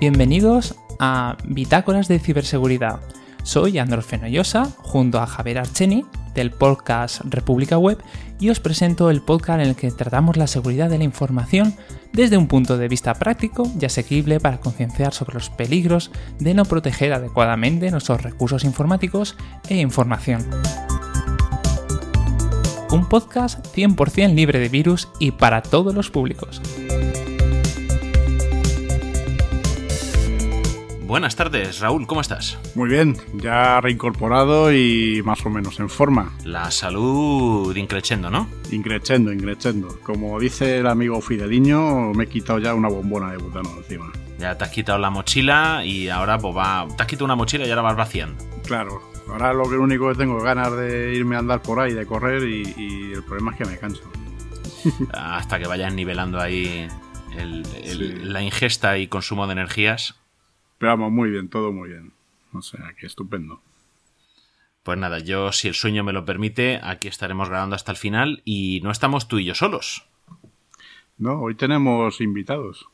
Bienvenidos a Bitácoras de Ciberseguridad. Soy Andros Fenollosa, junto a Javier Archeni, del podcast República Web, y os presento el podcast en el que tratamos la seguridad de la información desde un punto de vista práctico y asequible para concienciar sobre los peligros de no proteger adecuadamente nuestros recursos informáticos e información. Un podcast 100% libre de virus y para todos los públicos. Buenas tardes, Raúl, ¿cómo estás? Muy bien, ya reincorporado y más o menos en forma. La salud increchendo, ¿no? Increchendo, increchendo. Como dice el amigo Fideliño, me he quitado ya una bombona de butano encima. Ya te has quitado la mochila y ahora pues va... Te has quitado una mochila y ahora vas vaciando. Claro, ahora lo que único que tengo es ganas de irme a andar por ahí, de correr y, y el problema es que me canso. Hasta que vayas nivelando ahí el- el- Sí. la ingesta y consumo de energías. Pero vamos, muy bien, todo muy bien. O sea, que estupendo. Pues nada, yo si el sueño me lo permite, aquí estaremos grabando hasta el final y no estamos tú y yo solos. No, hoy tenemos invitados.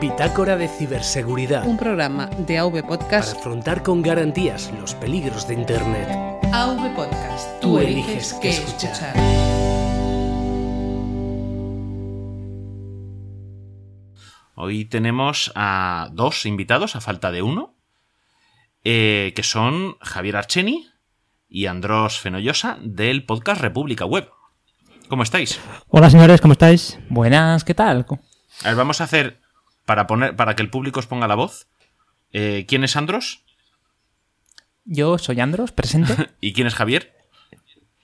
Bitácora de Ciberseguridad. Un programa de AV Para Podcast. afrontar con garantías los peligros de Internet. AV Podcast. Tú eliges qué escuchar. Hoy tenemos a dos invitados, a falta de uno, eh, que son Javier Archeni y Andros Fenollosa del podcast República Web. ¿Cómo estáis? Hola señores, ¿cómo estáis? Buenas, ¿qué tal? A ver, vamos a hacer, para, poner, para que el público os ponga la voz, eh, ¿quién es Andros Yo soy Andros, presente. y quién es Javier?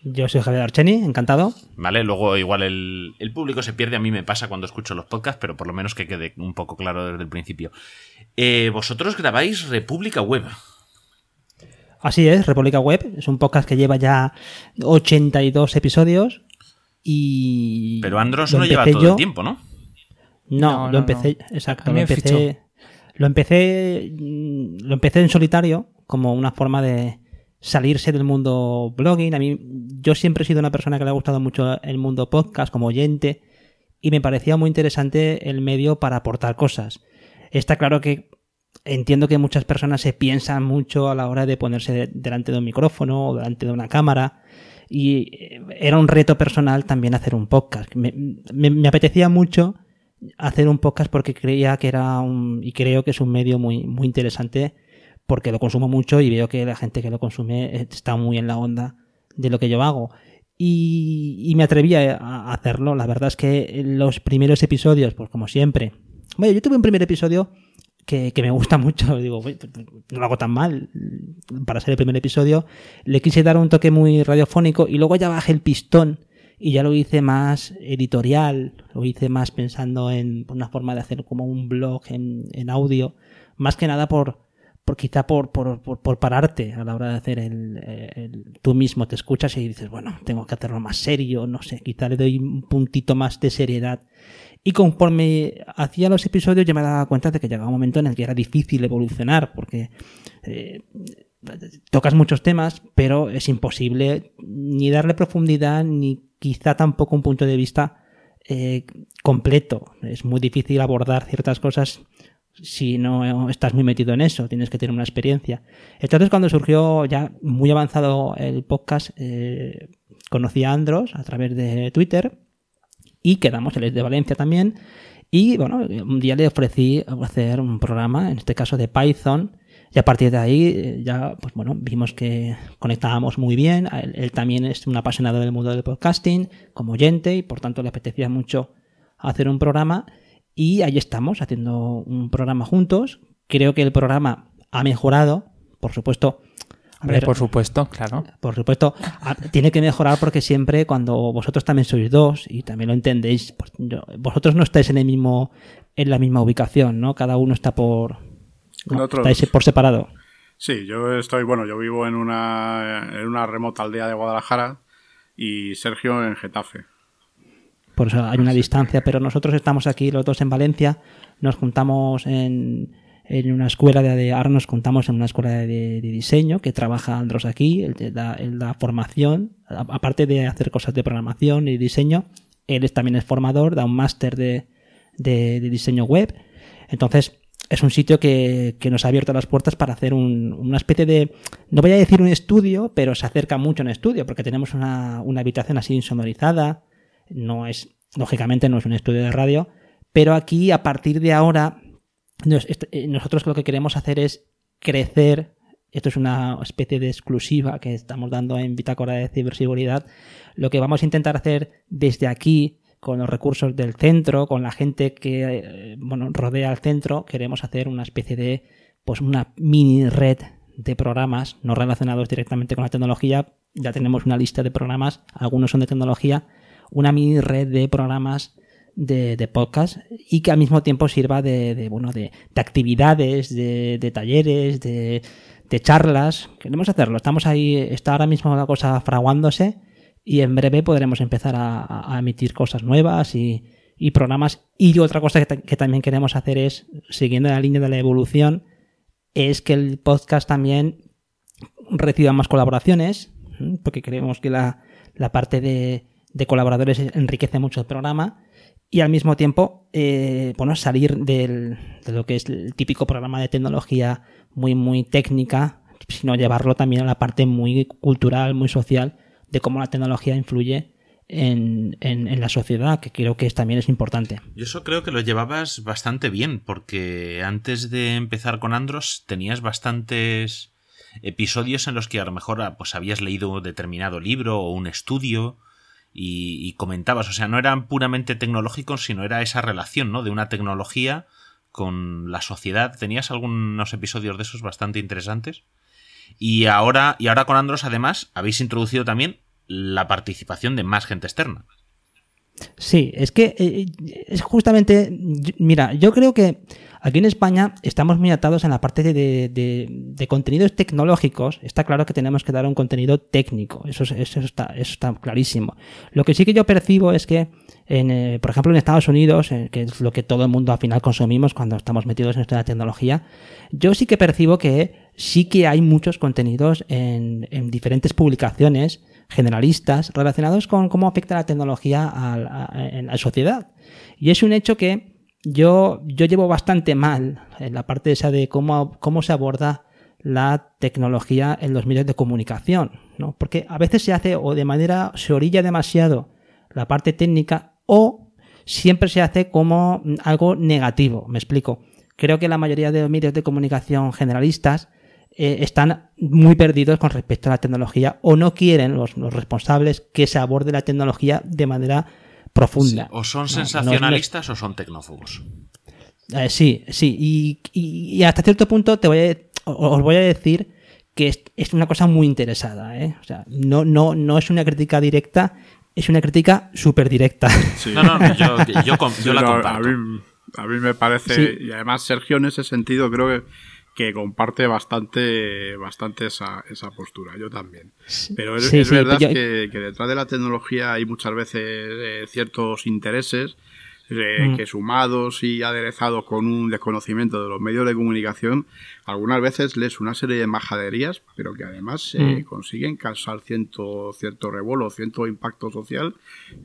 Yo soy Javier Archeni, encantado. Vale, luego igual el, el público se pierde, a mí me pasa cuando escucho los podcasts, pero por lo menos que quede un poco claro desde el principio. Eh, vosotros grabáis República Web. Así es, República Web es un podcast que lleva ya 82 episodios y... Pero Andros no lleva empecé todo yo- el tiempo, ¿no? No, No, lo no, empecé, no. exacto, lo empecé, lo empecé, mm, lo empecé en solitario como una forma de salirse del mundo blogging. A mí, yo siempre he sido una persona que le ha gustado mucho el mundo podcast como oyente y me parecía muy interesante el medio para aportar cosas. Está claro que entiendo que muchas personas se piensan mucho a la hora de ponerse de- delante de un micrófono o delante de una cámara y eh, era un reto personal también hacer un podcast. Me, me- me apetecía mucho hacer un podcast porque creía que era un y creo que es un medio muy muy interesante porque lo consumo mucho y veo que la gente que lo consume está muy en la onda de lo que yo hago. Y, me atreví a, hacerlo. La verdad es que los primeros episodios pues como siempre bueno yo tuve un primer episodio que, que me gusta mucho. Digo "Uy, pues, no lo hago tan mal para ser el primer episodio le quise dar un toque muy radiofónico y luego ya bajé el pistón y ya lo hice más editorial, lo hice más pensando en una forma de hacer como un blog en, en audio, más que nada por, por quizá por, por, por, pararte a la hora de hacer el, el- Tú mismo te escuchas y dices, bueno, tengo que hacerlo más serio, no sé, quizá le doy un puntito más de seriedad. Y conforme hacía los episodios ya me daba cuenta de que llegaba un momento en el que era difícil evolucionar, porque eh, tocas muchos temas, pero es imposible ni darle profundidad ni quizá tampoco un punto de vista eh, completo. Es muy difícil abordar ciertas cosas si no estás muy metido en eso, tienes que tener una experiencia. Entonces cuando surgió ya muy avanzado el podcast, eh, conocí a Andros a través de Twitter y quedamos, él es de Valencia también, y bueno, un día le ofrecí hacer un programa, en este caso de Python, y a partir de ahí eh, ya, pues bueno, vimos que conectábamos muy bien. Él, él también es un apasionado del mundo del podcasting, como oyente, y por tanto le apetecía mucho hacer un programa. Y ahí estamos, haciendo un programa juntos. Creo que el programa ha mejorado, por supuesto. a Hombre, ver, por supuesto, claro. por supuesto, tiene que mejorar porque siempre cuando vosotros también sois dos y también lo entendéis, pues, yo- vosotros no estáis en el mismo, en la misma ubicación, ¿no? Cada uno está por, no, estáis por separado. Sí, yo estoy, bueno, yo vivo en una, en una remota aldea de Guadalajara y Sergio en Getafe. Por eso hay una distancia, pero nosotros estamos aquí los dos en Valencia, nos juntamos en, en una escuela de, ahora nos juntamos en una escuela de, de diseño que trabaja Andros aquí, él da, él da formación, aparte de hacer cosas de programación y diseño, él es, también es formador, da un máster de, de- de diseño web. Entonces, es un sitio que, que nos ha abierto las puertas para hacer un- una especie de, no voy a decir un estudio, pero se acerca mucho a un estudio, porque tenemos una, una habitación así insonorizada, no es, lógicamente no es un estudio de radio, pero aquí a partir de ahora eh, nosotros lo que queremos hacer es crecer. Esto es una especie de exclusiva que estamos dando en Bitácora de Ciberseguridad. Lo que vamos a intentar hacer desde aquí, con los recursos del centro, con la gente que eh, bueno, rodea al centro, queremos hacer una especie de, pues una mini red de programas no relacionados directamente con la tecnología. Ya tenemos una lista de programas, algunos son de tecnología, una mini red de programas de, podcast y que al mismo tiempo sirva de, bueno de, de actividades, de, talleres, de, charlas. Queremos hacerlo. Estamos ahí, está ahora mismo la cosa fraguándose y en breve podremos empezar a, emitir cosas nuevas y, y programas. Y otra cosa que, ta- que también queremos hacer es, siguiendo la línea de la evolución, es que el podcast también reciba más colaboraciones, porque creemos que la, la parte de, de colaboradores enriquece mucho el programa y al mismo tiempo, eh, salir del, de lo que es el típico programa de tecnología muy, muy técnica, sino llevarlo también a la parte muy cultural, muy social, de cómo la tecnología influye en, en, la sociedad, que creo que es, también es importante. Yo eso creo que lo llevabas bastante bien, porque antes de empezar con Andros tenías bastantes episodios en los que a lo mejor ah, pues habías leído determinado libro o un estudio y, comentabas, o sea, no eran puramente tecnológicos, sino era esa relación, ¿no? De una tecnología con la sociedad. Tenías algunos episodios de esos bastante interesantes. Y ahora, y ahora con Andros, además, habéis introducido también la participación de más gente externa. Sí, es que eh, es justamente, mira, yo creo que aquí en España estamos muy atados en la parte de, contenidos tecnológicos. Está claro que tenemos que dar un contenido técnico, eso, es- eso, está, eso está clarísimo. Lo que sí que yo percibo es que, en, eh, por ejemplo, en Estados Unidos, eh, que es lo que todo el mundo al final consumimos cuando estamos metidos en esto la tecnología, yo sí que percibo que sí que hay muchos contenidos en, en diferentes publicaciones generalistas relacionados con cómo afecta la tecnología a, en la sociedad. Y es un hecho que yo, yo llevo bastante mal en la parte esa de cómo, cómo se aborda la tecnología en los medios de comunicación, ¿no? Porque a veces se hace o de manera, se orilla demasiado la parte técnica o siempre se hace como algo negativo, me explico. Creo que la mayoría de los medios de comunicación generalistas eh, están muy perdidos con respecto a la tecnología o no quieren los, los responsables que se aborde la tecnología de manera profunda. Sí, o son No, no es- no es- sensacionalistas o son tecnófobos. eh, sí, sí. Y, y- y hasta cierto punto te voy a, os voy a decir que es, es una cosa muy interesada. ¿eh? O sea, no, no, no es una crítica directa, es una crítica súper directa. Sí. No, no, yo, yo, yo la comparto. A mí, a mí me parece, Sí. y además Sergio en ese sentido creo que, que comparte bastante, bastante esa, esa postura, yo también. Pero es, Sí, es sí, verdad yo- que, que detrás de la tecnología hay muchas veces eh, ciertos intereses eh, Mm. que sumados y aderezados con un desconocimiento de los medios de comunicación, algunas veces lees una serie de majaderías, pero que además eh, Mm. consiguen causar cierto, cierto revuelo, cierto impacto social,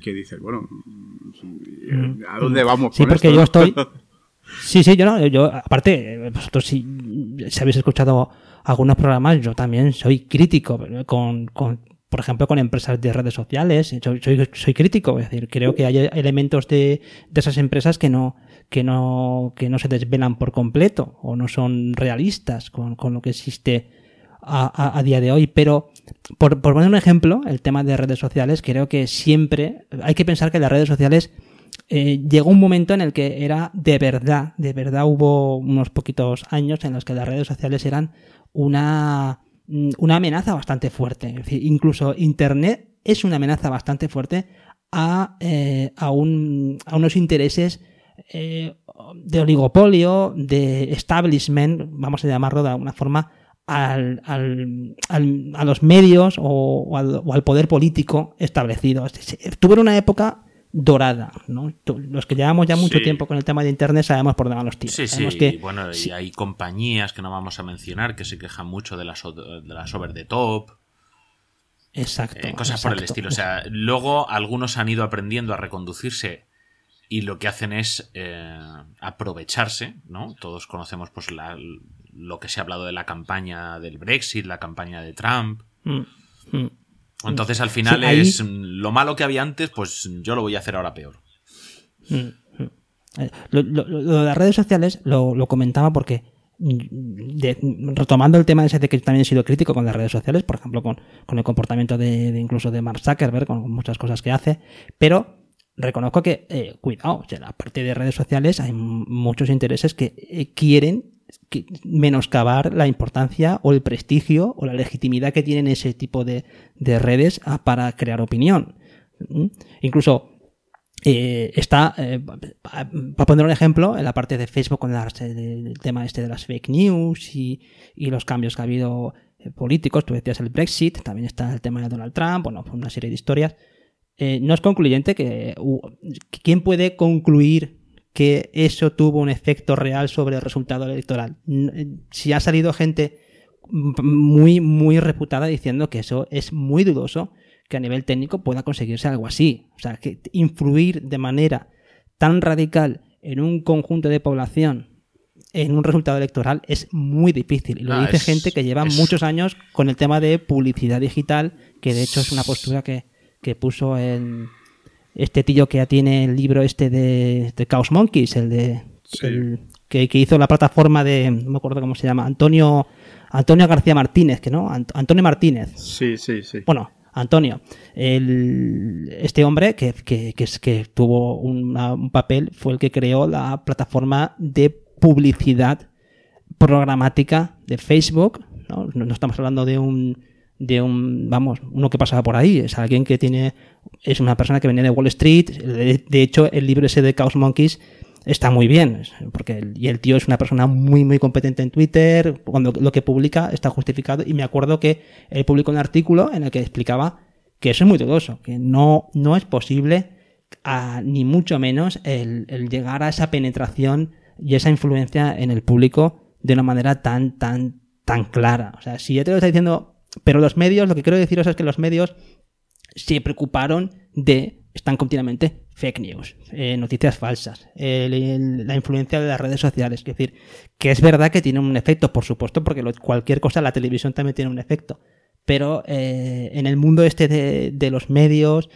que dices, bueno, mm, ¿a dónde vamos Sí, con porque esto, yo estoy. Sí, sí, yo no. Yo, aparte, eh, vosotros si, si habéis escuchado algunos programas, yo también soy crítico eh, con, con por ejemplo, con empresas de redes sociales. Soy, soy, soy crítico, es decir, creo que hay elementos de, de esas empresas que no, que no, que no se desvelan por completo o no son realistas con, lo que existe a, a- día de hoy. Pero, por poner un ejemplo, el tema de redes sociales, creo que siempre hay que pensar que las redes sociales eh, llegó un momento en el que era de verdad, de verdad hubo unos poquitos años en los que las redes sociales eran una, mm, una amenaza bastante fuerte. Es decir, incluso Internet es una amenaza bastante fuerte a, eh, a, un- a unos intereses eh, de oligopolio, de establishment, vamos a llamarlo de alguna forma, al, a los medios o, o al, o al poder político establecido. Tuvo una época dorada, ¿no? Los que llevamos ya mucho Sí. tiempo con el tema de Internet sabemos por dónde van los tiros. Sí, sí, Sabemos que- bueno, sí. y hay compañías que no vamos a mencionar que se quejan mucho de las, de las over the top, Exacto. eh, cosas por el estilo. O sea, luego algunos han ido aprendiendo a reconducirse y lo que hacen es eh, aprovecharse, ¿no? Todos conocemos pues la- lo que se ha hablado de la campaña del Brexit, la campaña de Trump. Mm, mm. Entonces al final Sí, ahí- es mm, lo malo que había antes, pues yo lo voy a hacer ahora peor. Mm, mm. Eh, Lo, lo- lo de las redes sociales lo, lo comentaba porque, mm, de- retomando el tema ese de que yo también he sido crítico con las redes sociales, por ejemplo, con, con el comportamiento de, de incluso de Mark Zuckerberg, con muchas cosas que hace, pero reconozco que, eh, cuidado, o sea, en la parte de redes sociales hay muchos intereses que eh, quieren menoscabar la importancia o el prestigio o la legitimidad que tienen ese tipo de, de redes ah, para crear opinión. Incluso eh, está, eh, para poner un ejemplo, en la parte de Facebook con las- el tema este de las fake news y, los cambios que ha habido eh, políticos, tú decías el Brexit, también está el tema de Donald Trump, bueno, una serie de historias. Eh, no es concluyente que quién puede concluir que eso tuvo un efecto real sobre el resultado electoral. Eh, Si ha salido gente muy, muy reputada diciendo que eso es muy dudoso que a nivel técnico pueda conseguirse algo así. O sea, que influir de manera tan radical en un conjunto de población en un resultado electoral es muy difícil. Y lo Ah, dice es- gente que lleva es- muchos años con el tema de publicidad digital, que de hecho es una postura que, que puso en este tío que ya tiene el libro este de, de Chaos Monkeys, el de Sí. el- que, que hizo la plataforma de, no me acuerdo cómo se llama, Antonio Antonio García Martínez, que no, Ant- Antonio Martínez, Sí, sí, sí. bueno, Antonio, el- este hombre que, que- que es- que tuvo una- un papel fue el que creó la plataforma de publicidad programática de Facebook. No, no, no estamos hablando de un, de un, vamos, uno que pasaba por ahí. Es alguien que tiene, es una persona que venía de Wall Street. De, hecho, el libro ese de Chaos Monkeys está muy bien, porque y el tío es una persona muy, muy competente en Twitter. Cuando lo que publica está justificado. Y me acuerdo que él publicó un artículo en el que explicaba que eso es muy dudoso, que no, no es posible, a- ni mucho menos, el, el llegar a esa penetración y esa influencia en el público de una manera tan, tan, tan clara. O sea, si ya te lo está diciendo, pero los medios, lo que quiero deciros es que los medios se preocuparon de, están continuamente fake news, eh, noticias falsas, la influencia de las redes sociales. Es decir, que es verdad que tiene un efecto, por supuesto, porque cualquier cosa, la televisión también tiene un efecto. Pero eh, en el mundo este de, de los medios,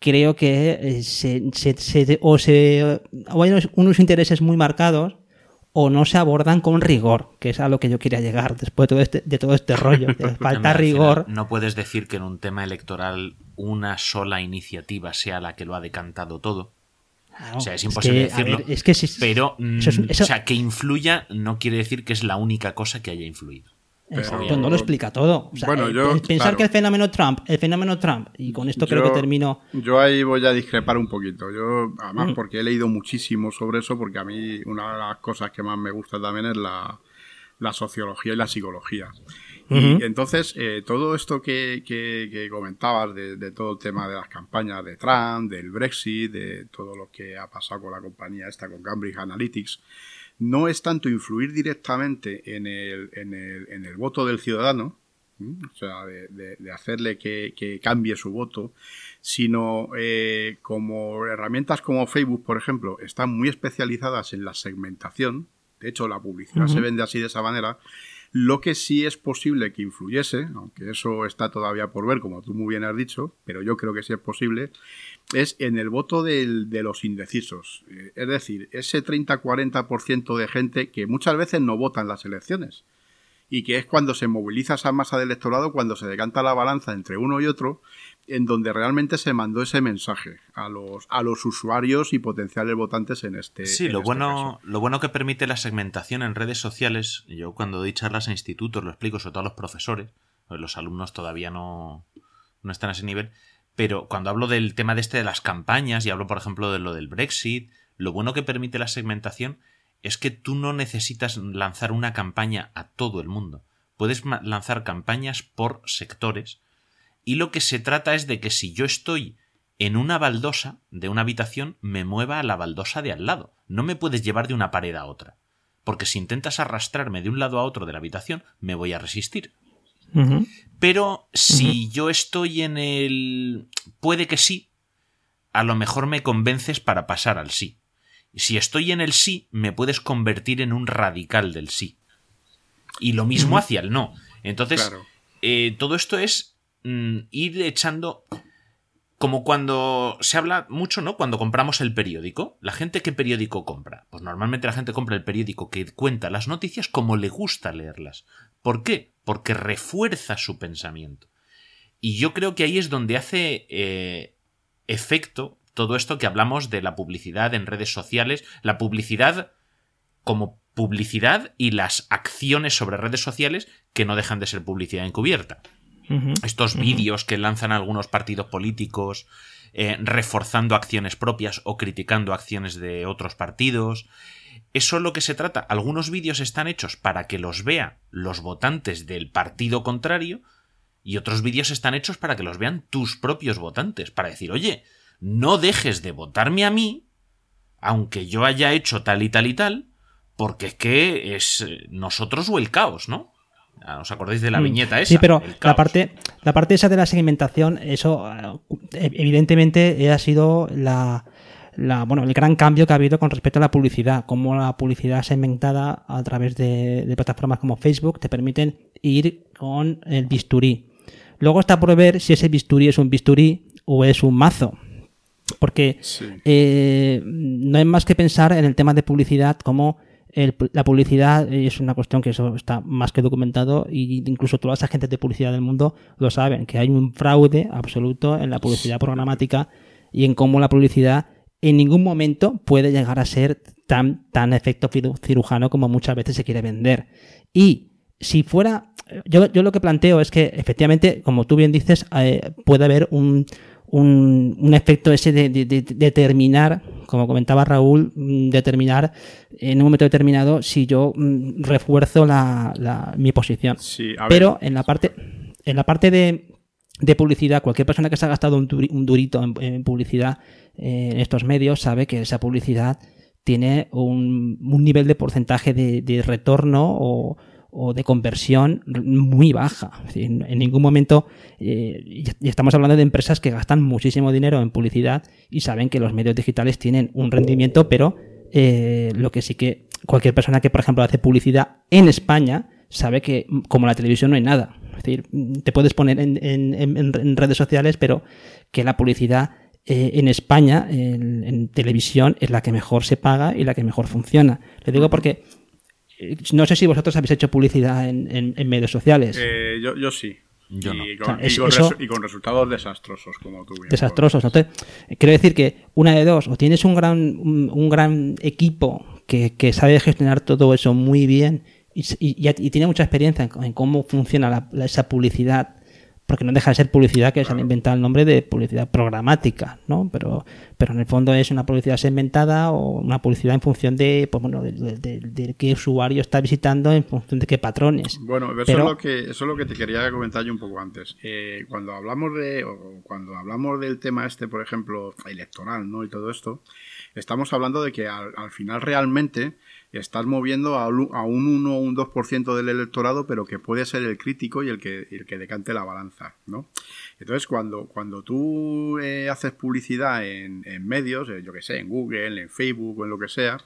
creo que eh, se, se- se- o, se, o hay unos intereses muy marcados o no se abordan con rigor, que es a lo que yo quería llegar después de todo este, de todo este rollo. de falta rigor. No puedes decir que en un tema electoral una sola iniciativa sea la que lo ha decantado todo. Claro, O sea, es imposible decirlo. ver, es que si- Pero, mm, eso es- eso- o sea, que influya no quiere decir que es la única cosa que haya influido. Exacto, Pero- no lo explica todo. O sea, Bueno, eh, yo, pensar claro. que el fenómeno Trump, el fenómeno Trump, y con esto creo Yo- que termino. Yo ahí voy a discrepar un poquito. Yo, además, Mm. porque he leído muchísimo sobre eso, porque a mí una de las cosas que más me gusta también es la, la sociología y la psicología. Y entonces, eh, todo esto que, que- que comentabas de, de todo el tema de las campañas de Trump, del Brexit, de todo lo que ha pasado con la compañía esta, con Cambridge Analytics, no es tanto influir directamente en el, en el, en el voto del ciudadano, o sea, de, de- de hacerle que, que cambie su voto, sino eh, como herramientas como Facebook, por ejemplo, están muy especializadas en la segmentación, de hecho la publicidad se vende así de esa manera, lo que sí es posible que influyese, aunque eso está todavía por ver, como tú muy bien has dicho, pero yo creo que sí es posible, es en el voto del- de los indecisos. Eh, Es decir, ese 30-40% de gente que muchas veces no vota en las elecciones y que es cuando se moviliza esa masa de electorado, cuando se decanta la balanza entre uno y otro, en donde realmente se mandó ese mensaje a los, a los usuarios y potenciales votantes en este Sí, en lo este bueno, caso. lo bueno que permite la segmentación en redes sociales, yo cuando doy charlas a institutos lo explico, sobre todo a los profesores, los alumnos todavía no, no están a ese nivel, pero cuando hablo del tema de este de las campañas y hablo, por ejemplo, de lo del Brexit, lo bueno que permite la segmentación es que tú no necesitas lanzar una campaña a todo el mundo. Puedes lanzar campañas por sectores y lo que se trata es de que si yo estoy en una baldosa de una habitación, me mueva a la baldosa de al lado. No me puedes llevar de una pared a otra. Porque si intentas arrastrarme de un lado a otro de la habitación, me voy a resistir. Pero si yo estoy en el... puede que sí, a lo mejor me convences para pasar al sí. Si estoy en el sí, me puedes convertir en un radical del sí. Y lo mismo hacia el no. Entonces, Claro. eh, todo esto es mm, ir echando. Como cuando se habla mucho, ¿no? Cuando compramos el periódico. ¿La gente qué periódico compra? Pues normalmente la gente compra el periódico que cuenta las noticias como le gusta leerlas. ¿Por qué? Porque refuerza su pensamiento. Y yo creo que ahí es donde hace eh, efecto todo esto que hablamos de la publicidad en redes sociales, la publicidad como publicidad y las acciones sobre redes sociales que no dejan de ser publicidad encubierta. Estos vídeos que lanzan algunos partidos políticos eh, reforzando acciones propias o criticando acciones de otros partidos. Eso es lo que se trata. Algunos vídeos están hechos para que los vean los votantes del partido contrario y otros vídeos están hechos para que los vean tus propios votantes. Para decir, oye, no dejes de votarme a mí, aunque yo haya hecho tal y tal y tal, porque es que es eh, nosotros o el caos, ¿no? Ah, ¿Os acordáis de la Mm. viñeta esa? Sí, pero la parte, la parte esa de la segmentación, eso ah, e- evidentemente ha sido la, la- bueno, el gran cambio que ha habido con respecto a la publicidad. Como la publicidad segmentada a través de, de plataformas como Facebook te permiten ir con el bisturí. Luego está por ver si ese bisturí es un bisturí o es un mazo. Porque Sí. eh, no hay más que pensar en el tema de publicidad como el- la publicidad es una cuestión que eso está más que documentado y incluso todas las agentes de publicidad del mundo lo saben, que hay un fraude absoluto en la publicidad programática y en cómo la publicidad en ningún momento puede llegar a ser tan, tan efecto ciru- cirujano como muchas veces se quiere vender. Y si fuera, yo, yo lo que planteo es que efectivamente, como tú bien dices, eh, puede haber un, un, un efecto ese de, de- de- determinar, como comentaba Raúl, mm, determinar en un momento determinado si yo mm, refuerzo la, la- mi posición. Sí, a ver. Pero en la parte, en la parte de, de publicidad, cualquier persona que se ha gastado un, duri- un durito en, en publicidad eh, en estos medios sabe que esa publicidad tiene un, un nivel de porcentaje de, de retorno o, o de conversión muy baja. En ningún momento, eh, y estamos hablando de empresas que gastan muchísimo dinero en publicidad y saben que los medios digitales tienen un rendimiento, pero eh, lo que sí que cualquier persona que, por ejemplo, hace publicidad en España sabe que mm, como la televisión no hay nada. Es decir, mm, te puedes poner en, redes sociales, pero que la publicidad eh, en España, en, televisión, es la que mejor se paga y la que mejor funciona. Le digo porque no sé si vosotros habéis hecho publicidad en, en- en medios sociales. Eh, yo, yo sí. Yo y, no. con, O sea, es- y con eso- resu- y con resultados desastrosos, como tú bien desastrosos. ¿no? Entonces, eh, quiero decir que una de dos, o tienes un gran, un, un gran equipo que, que sabe gestionar todo eso muy bien y, y- tiene mucha experiencia en, en cómo funciona la- la- esa publicidad, porque no deja de ser publicidad que se han inventado el nombre de publicidad programática, ¿no? Pero, pero en el fondo es una publicidad segmentada o una publicidad en función de, pues bueno, de, de- qué usuario está visitando, en función de qué patrones. Bueno, eso, Pero- es lo que, eso es lo que te quería comentar yo un poco antes. Eh, cuando hablamos de, o cuando hablamos del tema este, por ejemplo, electoral, ¿no? Y todo esto, estamos hablando de que al, al final realmente estás moviendo a, un- a un 1 o un 2% del electorado, pero que puede ser el crítico y el que, el que decante la balanza, ¿no? Entonces, cuando, cuando tú eh, haces publicidad en, medios, eh, yo que sé, en Google, en Facebook o en lo que sea,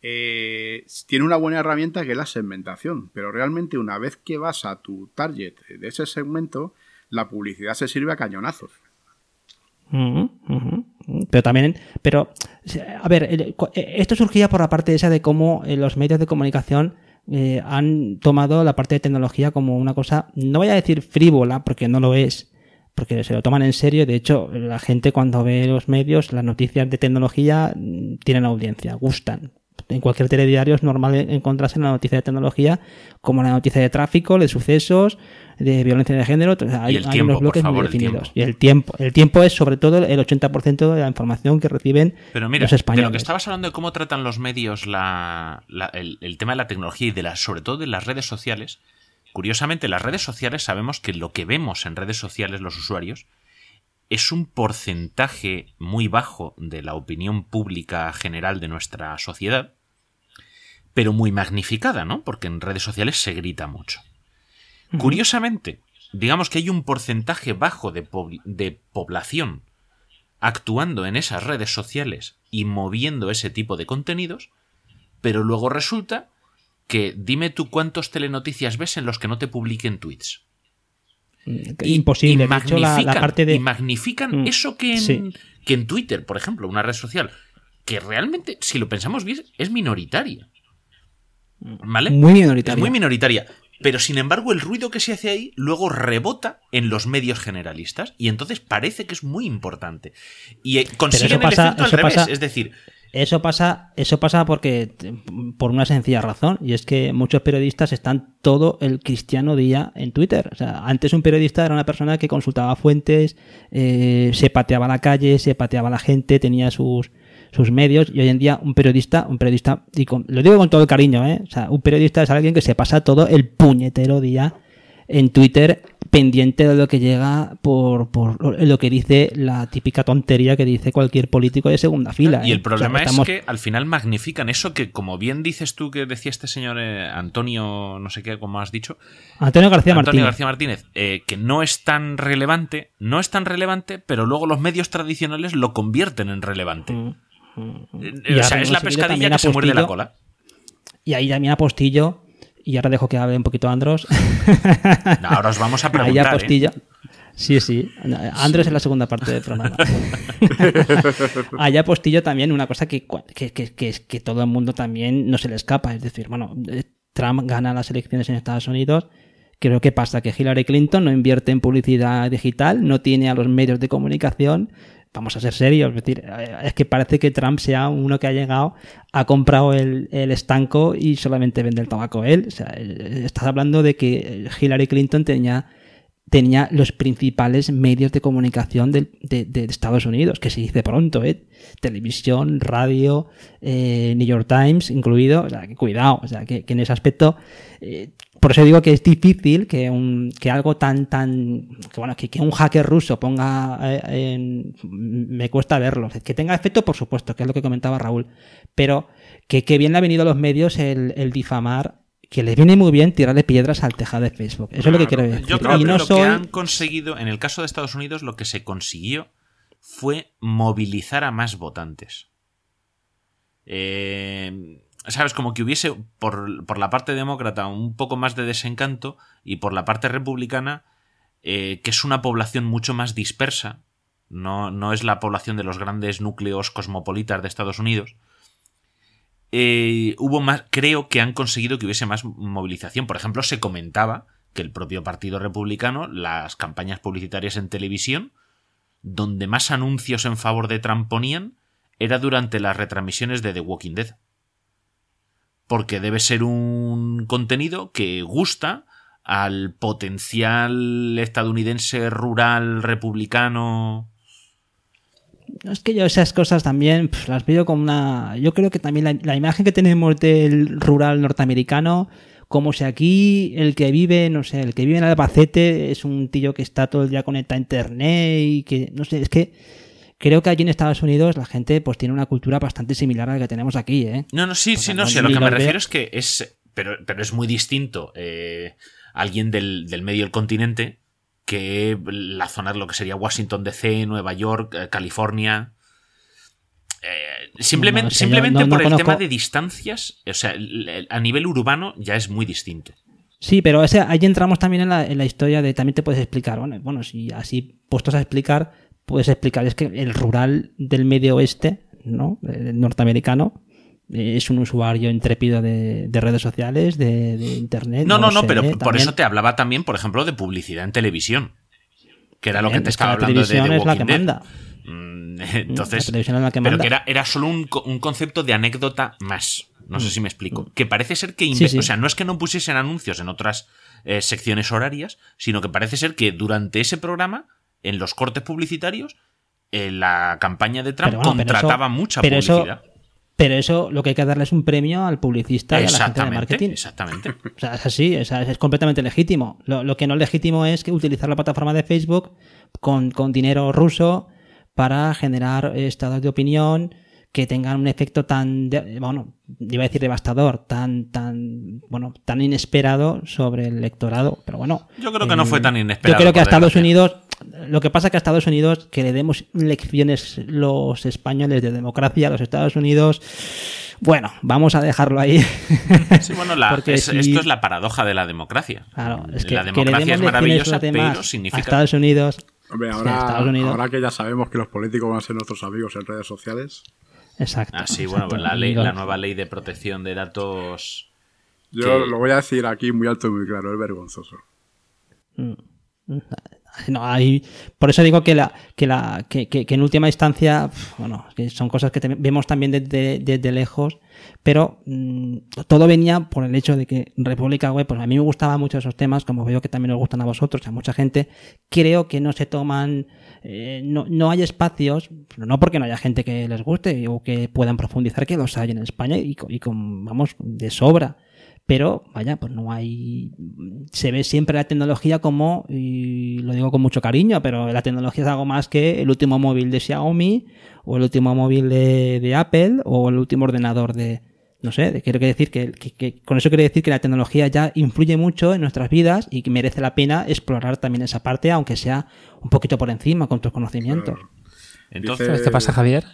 eh, tiene una buena herramienta que es la segmentación, pero realmente una vez que vas a tu target de ese segmento, la publicidad se sirve a cañonazos. Pero también, pero, a ver, eh, esto surgía por la parte esa de cómo eh, los medios de comunicación eh, han tomado la parte de tecnología como una cosa, no voy a decir frívola, porque no lo es, porque se lo toman en serio. De hecho, la gente cuando ve los medios, las noticias de tecnología mm, tienen audiencia, gustan. En cualquier telediario es normal encontrarse la noticia de tecnología como la noticia de tráfico, de sucesos, de violencia de género. hay, el hay tiempo, unos por bloques favor, muy el definidos. tiempo. Y el tiempo. El tiempo es sobre todo el 80% de la información que reciben Pero mira, los de españoles. lo que estabas hablando de cómo tratan los medios la, la- el, el tema de la tecnología y de las, sobre todo de las redes sociales. Curiosamente, las redes sociales sabemos que lo que vemos en redes sociales los usuarios es un porcentaje muy bajo de la opinión pública general de nuestra sociedad, pero muy magnificada, ¿no? Porque en redes sociales se grita mucho. Curiosamente, digamos que hay un porcentaje bajo de, pobl- de población actuando en esas redes sociales y moviendo ese tipo de contenidos, pero luego resulta que dime tú cuántos telenoticias ves en los que no te publiquen tweets. Y- Imposible. Y hecho, la- la, magnifican, parte de. y magnifican Mm, eso que en, sí. que en Twitter, por ejemplo, una red social, que realmente, si lo pensamos bien, es minoritaria. ¿Vale? Muy minoritaria. Es muy minoritaria. Pero sin embargo, el ruido que se hace ahí luego rebota en los medios generalistas y entonces parece que es muy importante. Y eh, consiguen pasa- el efecto al eso revés. pasa- Es decir, Eso pasa, eso pasa porque por una sencilla razón, y es que muchos periodistas están todo el cristiano día en Twitter. O sea, antes un periodista era una persona que consultaba fuentes, eh, se pateaba la calle, se pateaba la gente, tenía sus, sus medios, y hoy en día un periodista, un periodista, y con- lo digo con todo el cariño, ¿eh? O sea, un periodista es alguien que se pasa todo el puñetero día en Twitter pendiente de lo que llega por, por lo que dice la típica tontería que dice cualquier político de segunda fila. Y ¿eh? el problema O sea, estamos- es que al final magnifican eso que, como bien dices tú que decía este señor eh, Antonio, no sé qué, como has dicho, Antonio García Antonio Martínez. García Martínez, eh, que no es tan relevante, no es tan relevante, pero luego los medios tradicionales lo convierten en relevante. Mm, Y o sea, ahora es la pescadilla que se muerde la Postillo. cola. Y ahí también Apostillo, y ahora dejo que hable un poquito Andros. No, ahora os vamos a ahí preguntar. ¿eh? Apostillo. Sí, sí. Andrés en la segunda parte del programa. Allá Postillo también, una cosa que, que, que, que, que todo el mundo también no se le escapa. Es decir, bueno, eh, Trump gana las elecciones en Estados Unidos. Creo que pasa que Hillary Clinton no invierte en publicidad digital, no tiene a los medios de comunicación. Vamos a ser serios, es decir, eh, es que parece que Trump sea uno que ha llegado, ha comprado el, el estanco y solamente vende el tabaco él. O sea, eh, estás hablando de que Hillary Clinton tenía tenía los principales medios de comunicación de, Estados Unidos, que se dice pronto, ¿eh? Televisión, radio, eh, New York Times incluido, o sea, que cuidado, o sea, que, en ese aspecto, eh, por eso digo que es difícil que, un, que algo tan, tan, que bueno, que, que un hacker ruso ponga eh, en, me cuesta verlo, que tenga efecto, por supuesto, que es lo que comentaba Raúl, pero que, que bien le ha venido a los medios el, el difamar que les viene muy bien tirarle piedras al tejado de Facebook. Eso es lo que quiero decir. Yo creo y que no lo soy... que han conseguido, en el caso de Estados Unidos, lo que se consiguió fue movilizar a más votantes. Eh, ¿Sabes? Como que hubiese por, por la parte demócrata un poco más de desencanto y por la parte republicana, eh, que es una población mucho más dispersa, no, no es la población de los grandes núcleos cosmopolitas de Estados Unidos, eh, hubo más, creo que han conseguido que hubiese más movilización. Por ejemplo, se comentaba que el propio Partido Republicano, las campañas publicitarias en televisión, donde más anuncios en favor de Trump ponían, era durante las retransmisiones de The Walking Dead. Porque debe ser un contenido que gusta al potencial estadounidense rural republicano. Es que yo esas cosas también las veo como una... Yo creo que también la, la imagen que tenemos del rural norteamericano, como si aquí el que vive, no sé, el que vive en Albacete es un tío que está todo el día conectado a internet y que, no sé, es que creo que allí en Estados Unidos la gente pues tiene una cultura bastante similar a la que tenemos aquí, ¿eh? No, no, sí, sí, no, a lo que me refiero es que es. Pero, pero es muy distinto eh, alguien del, del medio del continente que la zona de lo que sería Washington DC, Nueva York, eh, California. Eh, simplemente No, simplemente no- por el conozco- tema de distancias, o sea, a nivel urbano ya es muy distinto. Sí, pero ese, ahí entramos también en la, en la historia de también te puedes explicar, bueno, bueno, si así puestos a explicar, puedes explicar, es que el rural del medio oeste, ¿no? El norteamericano, eh, es un usuario intrépido de, de redes sociales, de, de internet. No, no, no, sé, pero ¿eh? por También- eso te hablaba también, por ejemplo, de publicidad en televisión. Que era lo que te es que estaba la hablando de The televisión es la Walking que Dead. manda. Mm, La Entonces, televisión es la que pero que era, era solo un, un concepto de anécdota más. No sé si me explico. Que parece ser que... Mm. Sí, inve- sí. O sea, no es que no pusiesen anuncios en otras eh, secciones horarias, sino que parece ser que durante ese programa, en los cortes publicitarios, eh, la campaña de Trump bueno, eso- contrataba mucha pero eso- publicidad. Pero eso lo que hay que darle es un premio al publicista y a la gente de marketing. exactamente. O sea, es así, es completamente legítimo. Lo, lo que no es legítimo es que utilizar la plataforma de Facebook con, con dinero ruso para generar estados de opinión que tengan un efecto tan, bueno, iba a decir devastador, tan, tan, bueno, tan inesperado sobre el electorado. Pero bueno. Yo creo que no eh, fue tan inesperado, Yo creo que a Estados. Unidos, lo que pasa que a Estados Unidos que le demos lecciones los españoles de democracia a los Estados Unidos, bueno, vamos a dejarlo ahí. Sí, bueno, la- Porque es- si- esto es la paradoja de la democracia. Claro, es que, la que le democracia demos es maravillosa, pero a significa... Estados Unidos. Hombre, Sí, ahora, Estados Unidos. ahora que ya sabemos que los políticos van a ser nuestros amigos en redes sociales, Exacto. Ah, sí, bueno, exacto. pues la, ley, Digo, la nueva ley de protección de datos... yo Que- lo voy a decir aquí muy alto y muy claro, es vergonzoso. No, hay, por eso digo que la, que la, que, que- que en última instancia, bueno, que son cosas que vemos también desde, desde lejos, pero mm, todo venía por el hecho de que República Web, pues a mí me gustaban mucho esos temas, como veo que también os gustan a vosotros, a mucha gente, creo que no se toman, eh, no, no hay espacios, no porque no haya gente que les guste o que puedan profundizar, que los hay en España y, y con, vamos, de sobra. Pero, vaya, pues no hay. Se ve siempre la tecnología como, y lo digo con mucho cariño, pero la tecnología es algo más que el último móvil de Xiaomi, o el último móvil de, de Apple, o el último ordenador de. No sé, quiero decir que, que- que- con eso quiero decir que la tecnología ya influye mucho en nuestras vidas y que merece la pena explorar también esa parte, aunque sea un poquito por encima con tus conocimientos. Entonces, ¿Sabes qué pasa, Javier?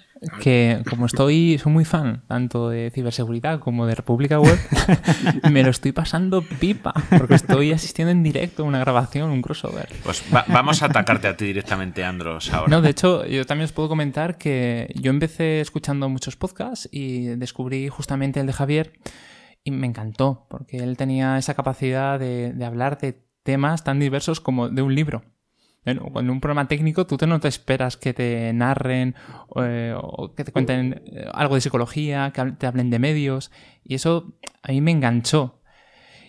Que como estoy, soy muy fan tanto de ciberseguridad como de República Web, me lo estoy pasando pipa, porque estoy asistiendo en directo a una grabación, un crossover. pues va- vamos a atacarte a ti directamente, Andros, ahora. No, de hecho, yo también os puedo comentar que yo empecé escuchando muchos podcasts y descubrí justamente el de Javier y me encantó, porque él tenía esa capacidad de, de hablar de temas tan diversos como de un libro. Cuando un programa técnico tú no te esperas que te narren eh, o que te cuenten eh, algo de psicología, que te hablen de medios y eso a mí me enganchó.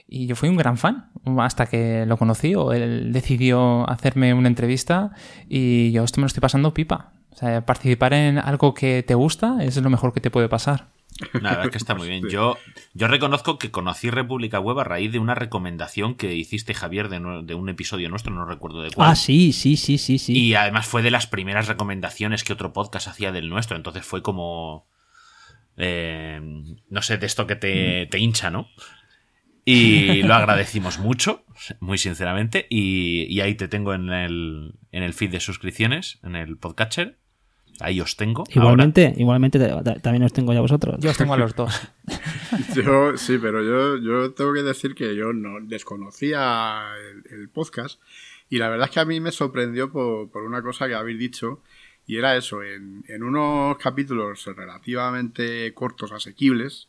Y yo fui un gran fan hasta que lo conocí o él decidió hacerme una entrevista y yo esto me lo estoy pasando pipa. O sea, participar en algo que te gusta es lo mejor que te puede pasar. La verdad es que está muy bien. Yo, yo reconozco que conocí República Web a raíz de una recomendación que hiciste, Javier, de, de un episodio nuestro, no recuerdo de cuál. Ah, sí, sí, sí, sí, sí. Y además fue de las primeras recomendaciones que otro podcast hacía del nuestro. Entonces fue como. eh, no sé, de esto que te, te hincha, ¿no? Y lo agradecimos mucho, muy sinceramente. Y, y ahí te tengo en el, en el feed de suscripciones, en el podcatcher. Ahí os tengo. Igualmente, igualmente te- ta- también os tengo ya vosotros. Yo os tengo a los dos. Yo, sí, pero yo, yo tengo que decir que yo no desconocía el, el podcast y la verdad es que a mí me sorprendió por, por una cosa que habéis dicho y era eso, en, en unos capítulos relativamente cortos, asequibles,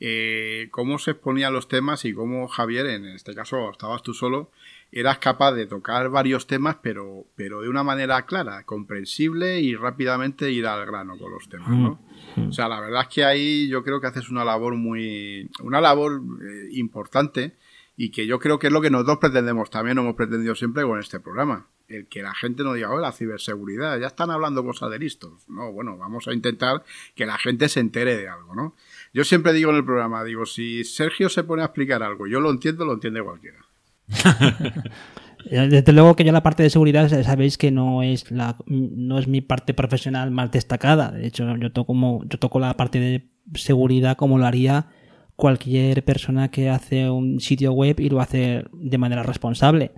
eh, cómo se exponían los temas y cómo Javier, en este caso estabas tú solo, eras capaz de tocar varios temas, pero, pero de una manera clara, comprensible y rápidamente ir al grano con los temas, ¿no? O sea, la verdad es que ahí yo creo que haces una labor muy, una labor eh, importante y que yo creo que es lo que nosotros pretendemos también, hemos pretendido siempre con este programa. El que la gente no diga, oh, la ciberseguridad, ya están hablando cosas de listos. No, bueno, vamos a intentar que la gente se entere de algo, ¿no? Yo siempre digo en el programa, digo, si Sergio se pone a explicar algo, yo lo entiendo, lo entiende cualquiera. Desde luego que yo la parte de seguridad sabéis que no es la no es mi parte profesional más destacada. De hecho, yo toco yo toco la parte de seguridad como lo haría cualquier persona que hace un sitio web y lo hace de manera responsable.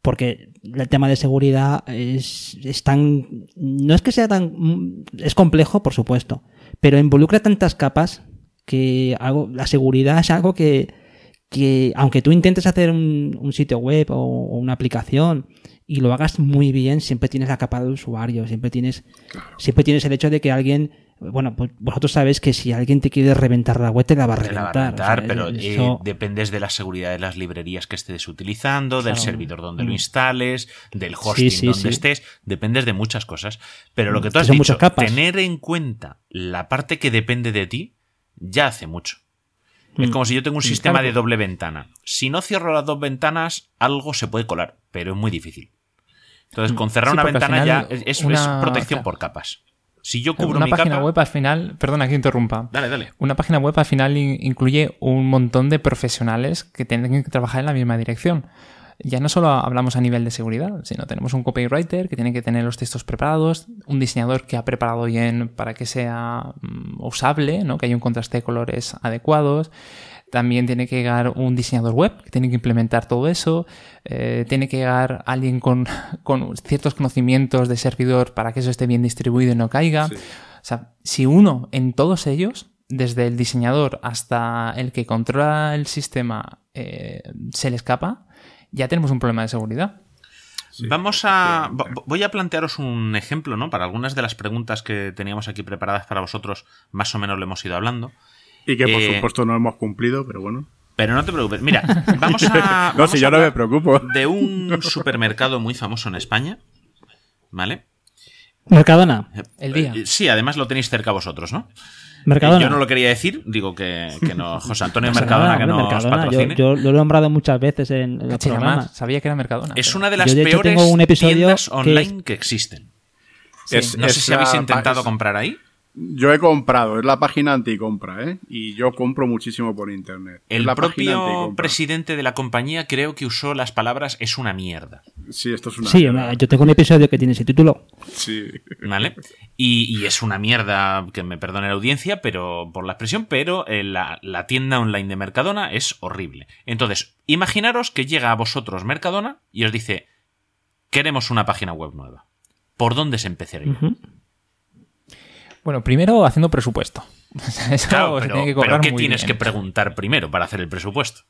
Porque el tema de seguridad es, tan no es que sea tan es complejo, por supuesto, pero involucra tantas capas que la seguridad es algo que que aunque tú intentes hacer un, un sitio web o, o una aplicación y lo hagas muy bien, siempre tienes la capa de usuario, siempre tienes, siempre tienes el hecho de que alguien, bueno, pues vosotros sabéis que si alguien te quiere reventar la web, te la va a reventar. la va a reventar, o sea, pero eh, dependes de la seguridad de las librerías que estés utilizando, del servidor donde lo Mm. instales, del hosting sí, donde sí. estés, dependes de muchas cosas. Pero lo que tú has son dicho, tener en cuenta la parte que depende de ti, ya hace mucho. Es Mm. como si yo tengo un sistema claro. de doble ventana. Si no cierro las dos ventanas, algo se puede colar, pero es muy difícil. Entonces, con cerrar Sí, una ventana ya es, es una- protección o sea, por capas. Si yo cubro Una mi página capa... web al final, perdona que interrumpa. Dale, dale. Una página web al final in- incluye un montón de profesionales que tienen que trabajar en la misma dirección. Ya no solo hablamos a nivel de seguridad, sino tenemos un copywriter que tiene que tener los textos preparados, un diseñador que ha preparado bien para que sea mm, usable, ¿no? que haya un contraste de colores adecuados. también tiene que llegar un diseñador web que tiene que implementar todo eso, eh, tiene que llegar alguien con, con, ciertos conocimientos de servidor para que eso esté bien distribuido y no caiga. Sí. O sea, si uno en todos ellos, desde el diseñador hasta el que controla el sistema, eh, se le escapa, ya tenemos un problema de seguridad. Sí, Vamos a. Voy a plantearos un ejemplo, ¿no? Para algunas de las preguntas que teníamos aquí preparadas para vosotros, más o menos lo hemos ido hablando. Y que por Eh, supuesto no hemos cumplido, pero bueno. Pero no te preocupes. Mira, vamos a. No, vamos si yo no me preocupo. De un supermercado muy famoso en España. ¿Vale? Mercadona. El día. Eh, Sí, además lo tenéis cerca vosotros, ¿no? Mercadona. Yo no lo quería decir, digo que, que no. José Antonio No Mercadona, nada, que nos Mercadona. Yo, patrocine. yo lo he nombrado muchas veces en, programas. más, sabía que era Mercadona. Es una de las Yo, de hecho, peores tengo un episodio tiendas que online es- que existen. Sí. Es- No sé si habéis intentado comprar ahí. Yo he comprado, es la página anticompra, ¿eh? Y yo compro muchísimo por internet. El la propio presidente de la compañía creo que usó las palabras es una mierda. Sí, esto es una. Sí, mierda. yo tengo un episodio que tiene ese título. Sí. ¿Vale? Y, y es una mierda, que me perdone la audiencia, pero por la expresión, pero eh, la, la tienda online de Mercadona es horrible. Entonces, imaginaros que llega a vosotros Mercadona y os dice, queremos una página web nueva. ¿Por dónde se empezaría? Bueno, primero haciendo presupuesto. Eso Claro, pero, tiene que pero ¿qué tienes bien. que preguntar primero para hacer el presupuesto?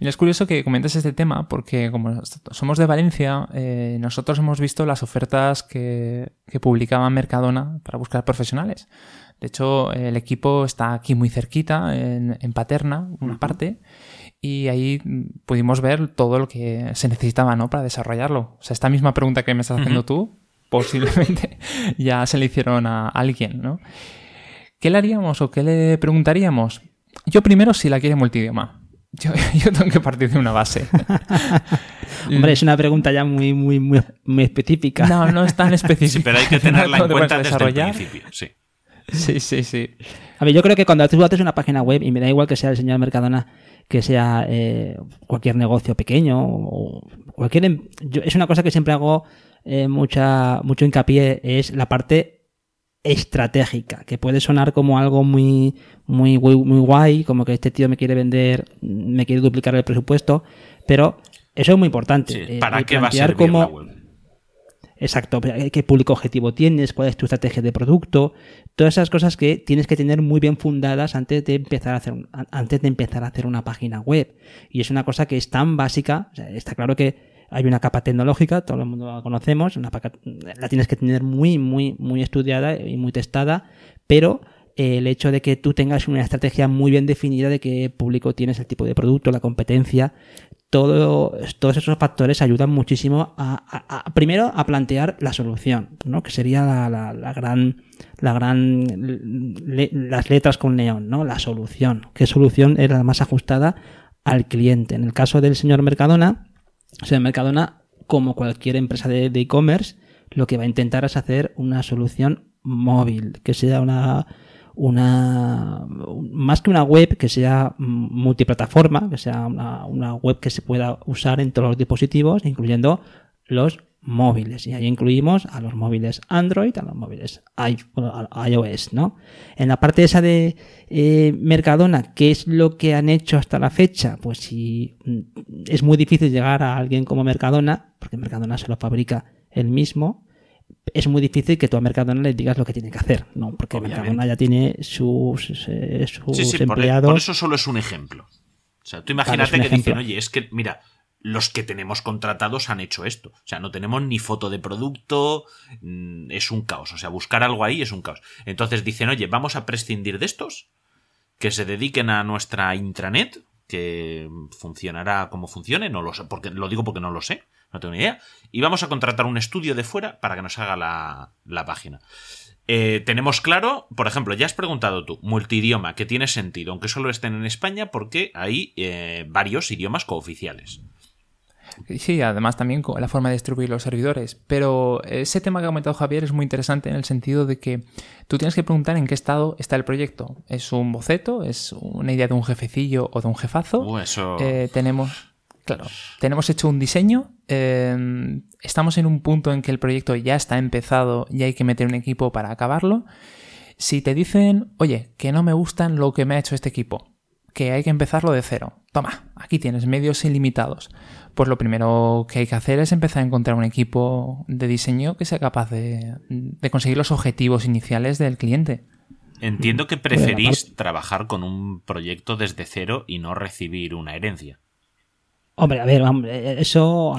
Mira, es curioso que comentes este tema porque como somos de Valencia, eh, nosotros hemos visto las ofertas que, que publicaba Mercadona para buscar profesionales. De hecho, el equipo está aquí muy cerquita, en, en Paterna, una parte, y ahí pudimos ver todo lo que se necesitaba ¿no? para desarrollarlo. O sea, esta misma pregunta que me estás haciendo tú, posiblemente ya se le hicieron a alguien, ¿no? ¿Qué le haríamos o qué le preguntaríamos? Yo primero si la quiere multidioma. Yo, yo tengo que partir de una base. Hombre, es una pregunta ya muy, muy, muy, muy específica. No, no es tan específica. Sí, pero hay que tenerla en cuenta desde el desarrollar. principio. Sí. Sí, sí, sí. A ver, yo creo que cuando tú haces una página web, y me da igual que sea el señor Mercadona, que sea eh, cualquier negocio pequeño o cualquier... em- yo- es una cosa que siempre hago eh, mucha, mucho hincapié, es la parte estratégica, que puede sonar como algo muy, muy, muy, guay, como que este tío me quiere vender, me quiere duplicar el presupuesto, pero eso es muy importante. Sí, eh, ¿Para el qué va a servir la cómo- web? Exacto, qué público objetivo tienes, cuál es tu estrategia de producto, todas esas cosas que tienes que tener muy bien fundadas antes de empezar a hacer antes de empezar a hacer una página web. Y es una cosa que es tan básica, o sea, está claro que hay una capa tecnológica, todo el mundo la conocemos, la tienes que tener muy muy muy estudiada y muy testada, pero eh, el hecho de que tú tengas una estrategia muy bien definida de qué público tienes, el tipo de producto, la competencia, todo, todos esos factores ayudan muchísimo a, primero a plantear la solución, ¿no? Que sería la, la- la gran, la gran, las letras con neón, ¿no? La solución. ¿Qué solución es la más ajustada al cliente? En el caso del señor Mercadona, el señor Mercadona, como cualquier empresa de e-commerce, lo que va a intentar es hacer una solución móvil, que sea una, una más que una web que sea multiplataforma, que sea una, una web que se pueda usar en todos los dispositivos, incluyendo los móviles. Y ahí incluimos a los móviles Android, a los móviles iOS, ¿no? En la parte esa de eh, Mercadona, ¿qué es lo que han hecho hasta la fecha? Pues si mm, es muy difícil llegar a alguien como Mercadona, porque Mercadona se lo fabrica él mismo, es muy difícil que tú a Mercadona le digas lo que tiene que hacer, ¿no? Porque Obviamente. Mercadona ya tiene sus, eh, sus Sí, sí, por, empleados. por eso solo es un ejemplo. O sea, tú imagínate Claro, que dicen, oye, es que, mira, los que tenemos contratados han hecho esto. O sea, no tenemos ni foto de producto, mm, es un caos. O sea, buscar algo ahí es un caos. Entonces dicen, oye, vamos a prescindir de estos, que se dediquen a nuestra intranet, que funcionará como funcione, no lo sé, porque lo digo porque no lo sé, no tengo ni idea, y vamos a contratar un estudio de fuera para que nos haga la, la página. Eh, tenemos claro, por ejemplo, ya has preguntado tú, multidioma, que tiene sentido, aunque solo estén en España, porque hay eh, varios idiomas cooficiales. Sí, además también con la forma de distribuir los servidores. Pero ese tema que ha comentado Javier es muy interesante en el sentido de que tú tienes que preguntar en qué estado está el proyecto. ¿Es un boceto? ¿Es una idea de un jefecillo o de un jefazo? Uh, eso... Eh, tenemos, claro, tenemos hecho un diseño. eh, estamos en un punto en que el proyecto ya está empezado y hay que meter un equipo para acabarlo. Si te dicen, oye, que no me gustan lo que me ha hecho este equipo, que hay que empezarlo de cero. Toma, aquí tienes medios ilimitados. Pues lo primero que hay que hacer es empezar a encontrar un equipo de diseño que sea capaz de, de conseguir los objetivos iniciales del cliente. Entiendo que preferís trabajar con un proyecto desde cero y no recibir una herencia. Hombre, a ver, hombre, eso.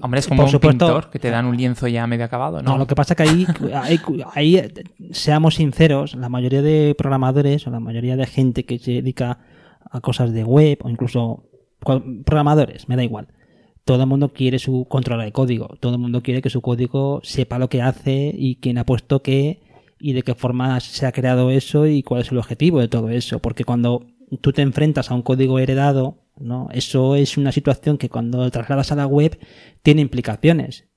Hombre, es como por un supuesto- pintor que te dan un lienzo ya medio acabado, ¿no? No, lo que pasa que ahí, ahí, ahí, seamos sinceros, la mayoría de programadores o la mayoría de gente que se dedica a cosas de web o incluso programadores, me da igual. Todo el mundo quiere su control de código. Todo el mundo quiere que su código sepa lo que hace y quién ha puesto qué y de qué forma se ha creado eso y cuál es el objetivo de todo eso. Porque cuando tú te enfrentas a un código heredado, ¿no? Eso es una situación que cuando trasladas a la web tiene implicaciones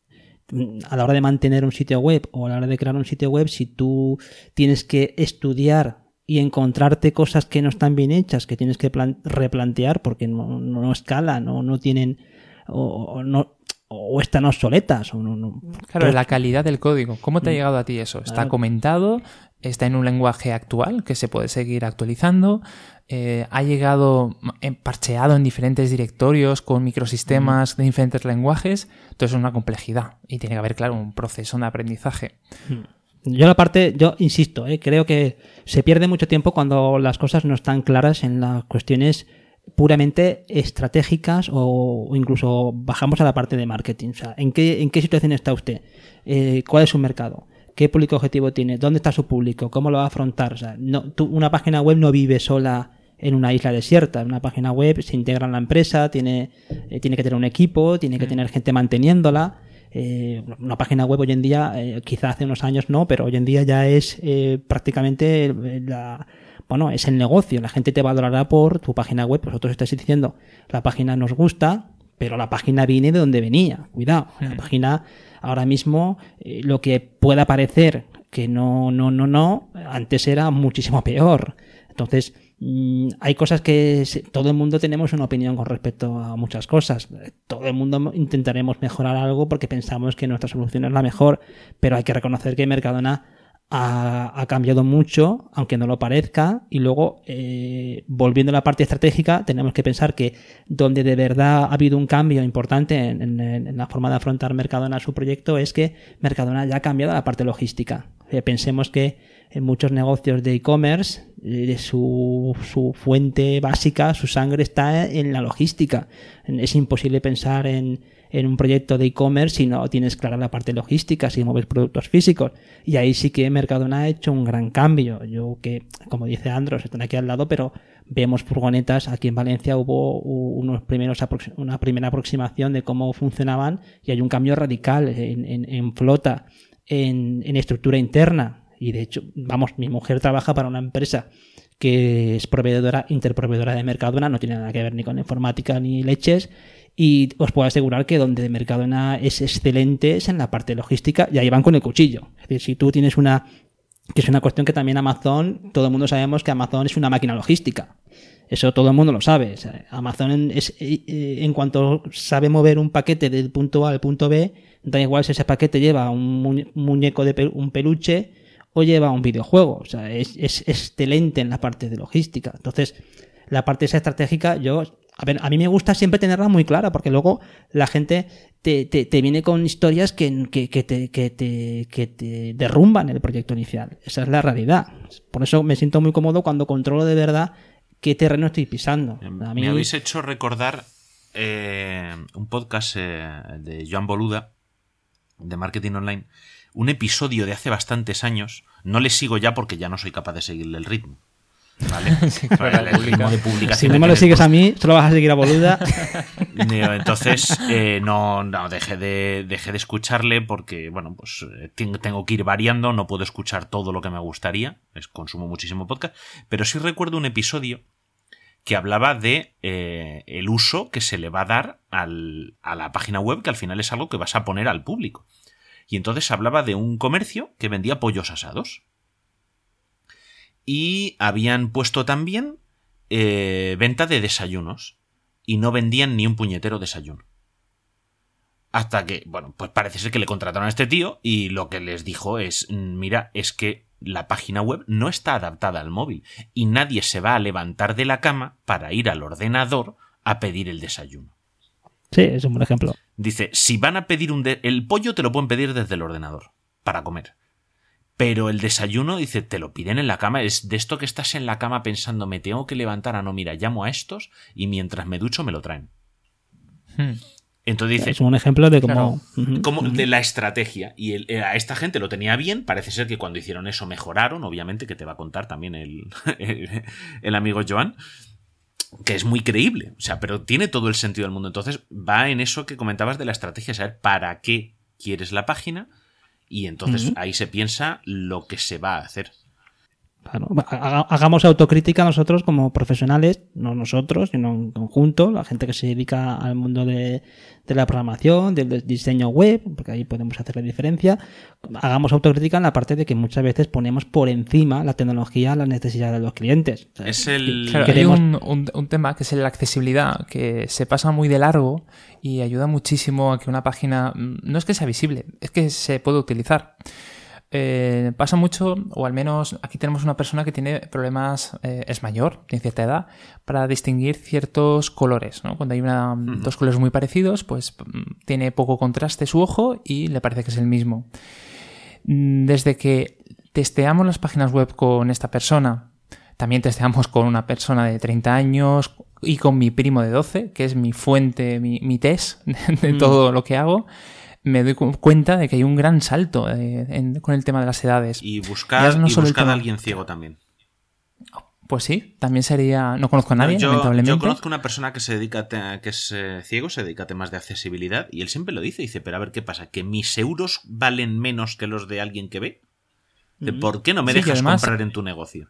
a la hora de mantener un sitio web o a la hora de crear un sitio web, si tú tienes que estudiar y encontrarte cosas que no están bien hechas, que tienes que plan- replantear porque no, no, no escalan o no tienen o, o no o están obsoletas o no, no- Claro, la calidad del código. ¿Cómo te ha llegado a ti eso? ¿Está Claro. comentado? ¿Está en un lenguaje actual que se puede seguir actualizando? Eh, ¿Ha llegado en- parcheado en diferentes directorios con microsistemas de diferentes lenguajes? Entonces es una complejidad y tiene que haber, claro, un proceso de aprendizaje. Yo la parte, yo insisto, eh, creo que se pierde mucho tiempo cuando las cosas no están claras en las cuestiones puramente estratégicas o, incluso bajamos a la parte de marketing. O sea, ¿en qué, en qué situación está usted? Eh, ¿Cuál es su mercado? ¿Qué público objetivo tiene? ¿Dónde está su público? ¿Cómo lo va a afrontar? O sea, no, tú- una página web no vive sola en una isla desierta. Una página web se integra en la empresa, tiene, eh, tiene que tener un equipo, tiene que tener gente manteniéndola. Eh, una página web hoy en día, eh, quizá hace unos años no, pero hoy en día ya es eh, prácticamente la, bueno, es el negocio. La gente te valorará por tu página web. Vosotros estáis diciendo, la página nos gusta, pero la página viene de donde venía. Cuidado, la página ahora mismo eh, lo que pueda parecer que no, no, no, no, antes era muchísimo peor. Entonces, mm, hay cosas que todo el mundo tenemos una opinión con respecto a muchas cosas. Todo el mundo intentaremos mejorar algo porque pensamos que nuestra solución es la mejor, pero hay que reconocer que Mercadona ha, ha cambiado mucho, aunque no lo parezca, y luego, eh, volviendo a la parte estratégica, tenemos que pensar que donde de verdad ha habido un cambio importante en, la forma de afrontar Mercadona su proyecto es que Mercadona ya ha cambiado la parte logística. Pensemos que en muchos negocios de e-commerce eh, su, su fuente básica, su sangre está en la logística. Es imposible pensar en, en un proyecto de e-commerce si no tienes clara la parte logística, si mueves productos físicos. Y ahí sí que Mercadona ha hecho un gran cambio. Yo que, como dice Andros, están aquí al lado, pero vemos furgonetas. Aquí en Valencia hubo unos primeros una primera aproximación de cómo funcionaban y hay un cambio radical en flota, en, en estructura interna. Y de hecho, vamos, mi mujer trabaja para una empresa que es proveedora, interproveedora de Mercadona, no tiene nada que ver ni con informática ni leches. Y os puedo asegurar que donde Mercadona es excelente es en la parte logística y ahí van con el cuchillo. Es decir, si tú tienes una que es una cuestión que también Amazon, todo el mundo sabemos que Amazon es una máquina logística. Eso todo el mundo lo sabe. Amazon es, eh, eh, en cuanto sabe mover un paquete del punto A al punto B, da igual si ese paquete lleva un muñe- un muñeco de un peluche o lleva un videojuego. O sea, es, es excelente en la parte de logística. Entonces, la parte esa estratégica, yo, a ver, a mí me gusta siempre tenerla muy clara, porque luego la gente te, te, te viene con historias que, que, que te, que, te, que te derrumban el proyecto inicial. Esa es la realidad. Por eso me siento muy cómodo cuando controlo de verdad qué terreno estoy pisando. A mí- Me habéis hecho recordar eh, un podcast eh, de Joan Boluda, de Marketing Online, un episodio de hace bastantes años. No le sigo ya porque ya no soy capaz de seguirle el ritmo. ¿Vale? el ritmo de publicación. si no me lo sigues a mí, solo vas a seguir a boluda. Entonces, eh, no, no, dejé de, dejé de escucharle porque, bueno, pues eh, ten- tengo que ir variando, no puedo escuchar todo lo que me gustaría, es, consumo muchísimo podcast, pero sí recuerdo un episodio que hablaba de eh, el uso que se le va a dar al- a la página web, que al final es algo que vas a poner al público. Y entonces hablaba de un comercio que vendía pollos asados. Y habían puesto también eh, venta de desayunos. Y no vendían ni un puñetero desayuno. Hasta que, bueno, pues parece ser que le contrataron a este tío y lo que les dijo es, "Mm, mira, es que la página web no está adaptada al móvil y nadie se va a levantar de la cama para ir al ordenador a pedir el desayuno. Sí, es un buen ejemplo. Dice, si van a pedir un... de- el pollo te lo pueden pedir desde el ordenador para comer. Pero el desayuno, dice, te lo piden en la cama. Es de esto que estás en la cama pensando, me tengo que levantar a no, mira, llamo a estos y mientras me ducho me lo traen. Hmm. Entonces dice, Es un ejemplo de cómo... Claro. Como de la estrategia. Y el- eh, a esta gente lo tenía bien. Parece ser que cuando hicieron eso mejoraron. Obviamente, que te va a contar también el, el, el amigo Joan. Que es muy creíble. O sea, pero tiene todo el sentido del mundo. Entonces, va en eso que comentabas de la estrategia, saber para qué quieres la página. Y entonces ahí se piensa lo que se va a hacer. Claro, Hagamos autocrítica nosotros como profesionales, no nosotros, sino en conjunto, la gente que se dedica al mundo de, de la programación, del de- diseño web, porque ahí podemos hacer la diferencia. Hagamos autocrítica en la parte de que muchas veces ponemos por encima la tecnología a las necesidades de los clientes. O sea, Es el. Claro, Queremos- hay un, un- un tema que es la accesibilidad, que se pasa muy de largo y ayuda muchísimo a que una página mm, no es que sea visible, es que se puede utilizar. Eh, pasa mucho, o al menos aquí tenemos una persona que tiene problemas, eh, es mayor, tiene cierta edad, para distinguir ciertos colores. ¿no? Cuando hay una- dos colores muy parecidos, pues mm, tiene poco contraste su ojo y le parece que es el mismo. Mm, Desde que testeamos las páginas web con esta persona, también testeamos con una persona de 30 años y con mi primo de 12, que es mi fuente, mi, mi test de, de todo lo que hago, me doy cu- cuenta de que hay un gran salto eh, en- con el tema de las edades. Y buscar, no y buscar a alguien ciego también. Pues sí, también sería... No conozco a nadie, yo, lamentablemente. yo conozco una persona que se dedica a que es eh, ciego, se dedica a temas de accesibilidad y él siempre lo dice, dice, pero a ver qué pasa, que mis euros valen menos que los de alguien que ve. Dice, ¿Por qué no me Sí, dejas además- comprar en tu negocio?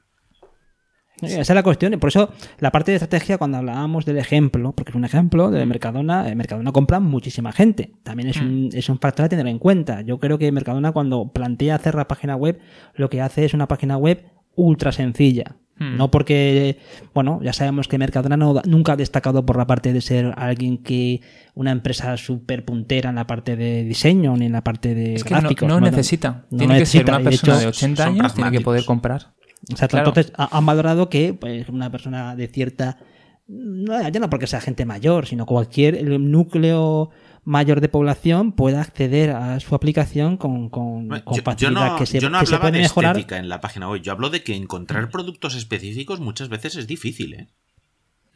Esa es la cuestión. Y por eso, la parte de estrategia, cuando hablábamos del ejemplo, porque es un ejemplo de Mercadona, eh, Mercadona compra muchísima gente. También es un, es un factor a tener en cuenta. Yo creo que Mercadona, cuando plantea hacer la página web, lo que hace es una página web ultra sencilla. Hmm. No porque, bueno, ya sabemos que Mercadona no, nunca ha destacado por la parte de ser alguien que, una empresa súper puntera en la parte de diseño ni en la parte de Es que no, necesita. no Tiene que ser una Y de persona hecho, de 80 son años, tiene que poder pragmáticos. Claro. entonces ha- han valorado que pues, una persona de cierta. No, ya no porque sea gente mayor, sino cualquier el núcleo mayor de población pueda acceder a su aplicación con, con, Bueno, con Yo, yo facilidad, no, que se, yo no que se hablaba puede de mejorar. estética en la página web, yo hablo de que encontrar productos específicos muchas veces es difícil, ¿eh?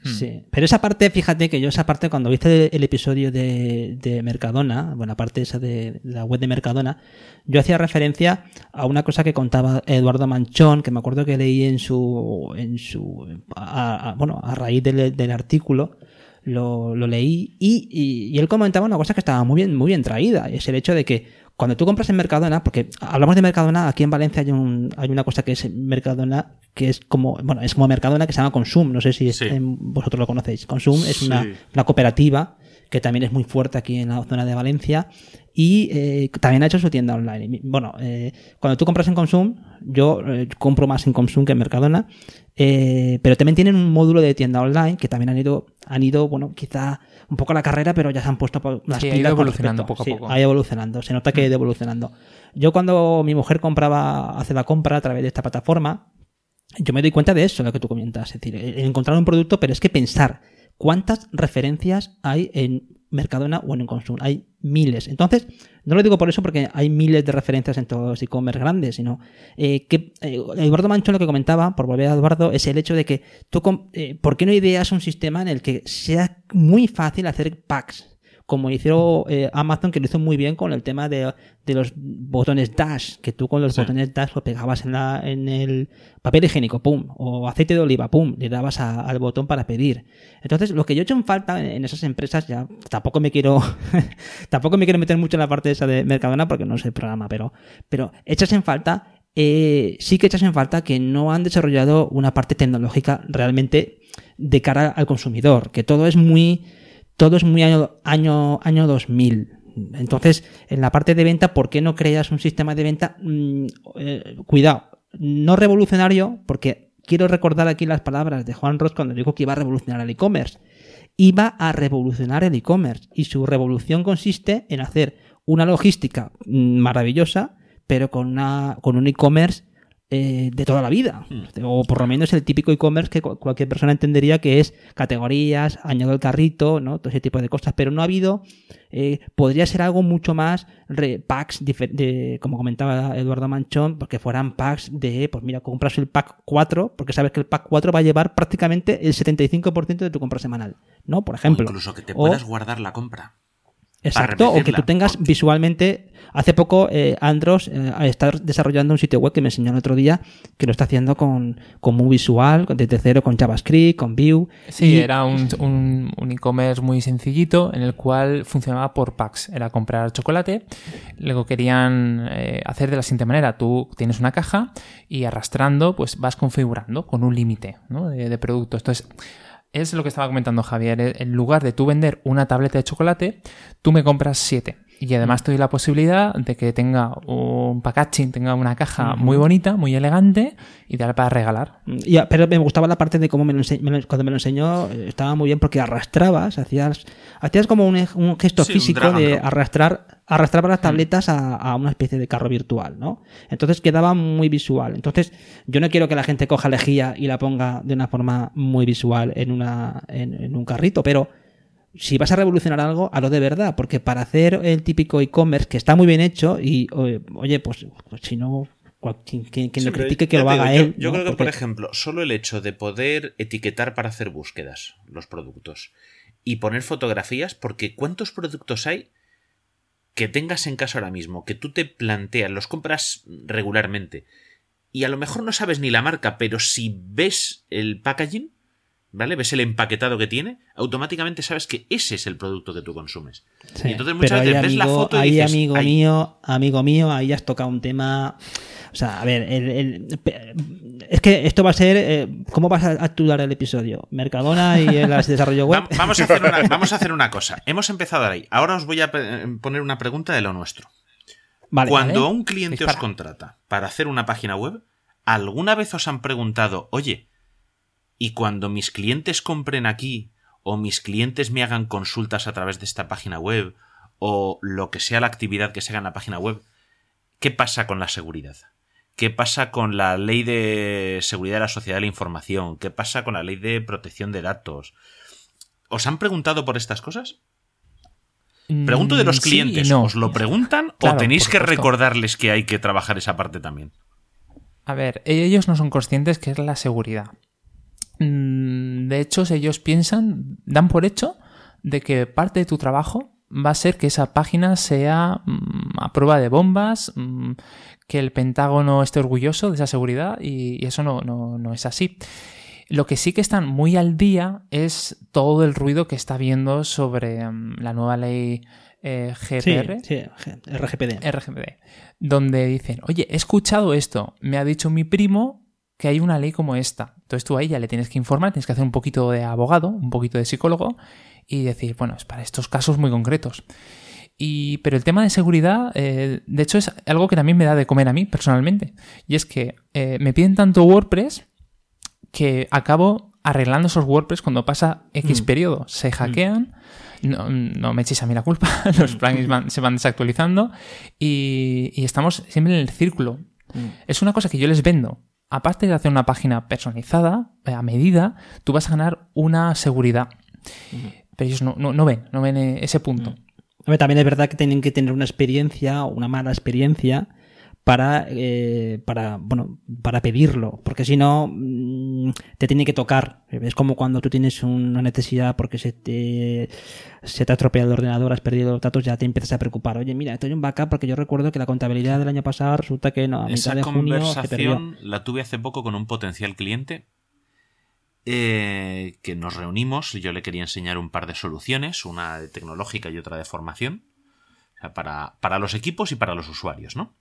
Sí, pero esa parte, fíjate que yo esa parte cuando viste el episodio de, de Mercadona, bueno, aparte esa de la web de Mercadona, yo hacía referencia a una cosa que contaba Eduardo Manchón, que me acuerdo que leí en su, en su, a- bueno, a raíz del, artículo, lo, lo leí y, y- y él comentaba una cosa que estaba muy bien, muy bien traída, es el hecho de que cuando tú compras en Mercadona, porque hablamos de Mercadona, aquí en Valencia hay, un, hay una cosa que es Mercadona, que es como, bueno, es como Mercadona que se llama Consum, no sé si es- Sí. en- vosotros lo conocéis. Consum es una, cooperativa que también es muy fuerte aquí en la zona de Valencia y eh, también ha hecho su tienda online. Bueno, eh, cuando tú compras en Consum, yo eh, compro más en Consum que en Mercadona, pero también tienen un módulo de tienda online que también han ido, han ido, bueno, quizá un poco a la carrera, pero ya se han puesto las Sí, ha ido pilas con evolucionando poco a Sí, poco. ha ido evolucionando, se nota que ha ido evolucionando. Yo cuando mi mujer compraba, hace la compra a través de esta plataforma, yo me doy cuenta de eso, lo que tú comentas. Es decir, encontrar un producto, pero es que pensar cuántas referencias hay en Mercadona o en Consum. Hay miles. Entonces, no lo digo por eso porque hay miles de referencias en todos los e-commerce grandes, sino eh, que eh, Eduardo Manchón lo que comentaba, por volver a Eduardo, es el hecho de que tú, eh, ¿por qué no ideas un sistema en el que sea muy fácil hacer packs? Como hizo eh, Amazon, que lo hizo muy bien con el tema de, de los botones dash, que tú con los Sí. botones dash lo pegabas en, la, en el papel higiénico, pum, o aceite de oliva, pum, le dabas a- al botón para pedir. Entonces, lo que yo he hecho en falta en, en esas empresas, ya tampoco me quiero tampoco me quiero meter mucho en la parte esa de Mercadona porque no sé el programa, pero, pero echas en falta, eh, sí que echas en falta que no han desarrollado una parte tecnológica realmente de cara al consumidor, que todo es muy todo es muy año, año, año 2000. Entonces, en la parte de venta, ¿por qué no creas un sistema de venta? Mm, eh, cuidado, no revolucionario, porque quiero recordar aquí las palabras de Juan Ross cuando dijo que iba a revolucionar el e-commerce. Iba a revolucionar el e-commerce y su revolución consiste en hacer una logística mm, maravillosa, pero con, una, con un e-commerce eh, de toda la vida. Hmm. O por lo menos el típico e-commerce que cu- cualquier persona entendería que es categorías, añado el carrito, ¿no? Todo ese tipo de cosas. Pero no ha habido. eh, podría ser algo mucho más re- packs, de, como comentaba Eduardo Manchón, porque fueran packs de, pues mira, compras el pack 4, porque sabes que el pack 4 va a llevar prácticamente el 75% de tu compra semanal, ¿no? Por ejemplo. o incluso que te O- puedas guardar la compra. Exacto, o que tú tengas visualmente. Hace poco eh, Andros eh, está desarrollando un sitio web que me enseñó el otro día que lo está haciendo con, con muy visual, desde cero, con JavaScript, con Vue. Sí, y- era un, un- un e-commerce muy sencillito en el cual funcionaba por packs. Era comprar chocolate, luego querían eh, hacer de la siguiente manera. Tú tienes una caja y arrastrando pues vas configurando con un límite ¿no? de, de productos. Entonces, es lo que estaba comentando Javier. eh, En lugar de tú vender una tableta de chocolate, tú me compras siete. Y además te doy la posibilidad de que tenga un packaging, tenga una caja muy bonita, muy elegante, ideal para regalar. y- pero me gustaba la parte de cómo me lo ense- me lo- cuando me lo enseñó, eh, estaba muy bien porque arrastrabas, hacías, hacías como un, gesto Sí, físico de arrastrar, arrastraba las tabletas a, a una especie de carro virtual, ¿no? Entonces quedaba muy visual. Entonces, yo no quiero que la gente coja lejía y la ponga de una forma muy visual en, una, en, en un carrito, pero si vas a revolucionar algo, hazlo de verdad, porque para hacer el típico e-commerce que está muy bien hecho y, oye, pues, pues si no, quien, quien- quien Sí, lo critique que lo haga digo, él. Yo, ¿no? creo que, por ejemplo, solo el hecho de poder etiquetar para hacer búsquedas los productos y poner fotografías, porque ¿cuántos productos hay que tengas en casa ahora mismo, que tú te planteas, los compras regularmente y a lo mejor no sabes ni la marca, pero si ves el packaging, ¿vale? Ves el empaquetado que tiene, automáticamente sabes que ese es el producto que tú consumes. Sí, y entonces muchas veces ahí, ves la foto y ahí, dices, amigo "Ay, mío, amigo mío, ahí has tocado un tema. O sea, a ver, el- es que esto va a ser. eh, ¿Cómo vas a actuar el episodio? ¿Mercadona y el desarrollo web? Va- Vamos a, hacer una, vamos a hacer una cosa. Hemos empezado ahí. Ahora os voy a poner una pregunta de lo nuestro. Vale, Cuando vale. un cliente Dispara. os contrata para hacer una página web, ¿alguna vez os han preguntado, oye, y cuando mis clientes compren aquí, o mis clientes me hagan consultas a través de esta página web, o lo que sea la actividad que se haga en la página web, ¿qué pasa con la seguridad? ¿Qué pasa con la ley de seguridad de la sociedad de la información? ¿Qué pasa con la ley de protección de datos? ¿Os han preguntado por estas cosas? Pregunto de los Mm, sí clientes. no. ¿Os lo preguntan Claro, o tenéis que recordarles que hay que trabajar esa parte también? A ver, ellos no son conscientes que es la seguridad. Mm, De hecho, ellos piensan, dan por hecho de que parte de tu trabajo va a ser que esa página sea mm, a prueba de bombas, mm, que el Pentágono esté orgulloso de esa seguridad y, eso no, no- no es así. Lo que sí que están muy al día es todo el ruido que está viendo sobre la nueva ley eh, GPR. sí, RGPD. RGPD, donde dicen, oye, he escuchado esto, me ha dicho mi primo que hay una ley como esta. Entonces tú a ella le tienes que informar, tienes que hacer un poquito de abogado, un poquito de psicólogo y decir, bueno, es para estos casos muy concretos. Y, pero el tema de seguridad, eh, de hecho, es algo que también me da de comer a mí personalmente. Y es que eh, me piden tanto WordPress que acabo arreglando esos WordPress cuando pasa X Mm. periodo. Se hackean, no, no me echéis a mí la culpa, los plugins van- se van desactualizando y, y estamos siempre en el círculo. Mm. Es una cosa que yo les vendo. Aparte de hacer una página personalizada, eh, a medida, tú vas a ganar una seguridad. Pero ellos no, no, no ven, no ven eh, ese punto. También es verdad que tienen que tener una experiencia o una mala experiencia para, eh, para, bueno, para pedirlo, porque si no mm, te tiene que tocar. Es como cuando tú tienes una necesidad porque se te, se te ha estropeado el ordenador, has perdido los datos, ya te empiezas a preocupar. Oye, mira, esto hay un backup porque yo recuerdo que la contabilidad del año pasado resulta que no, a mitad Esa junio se conversación la tuve hace poco con un potencial cliente eh, que nos reunimos. Yo le quería enseñar un par de soluciones, una de tecnológica y otra de formación, o sea, para, para los equipos y para los usuarios, ¿no?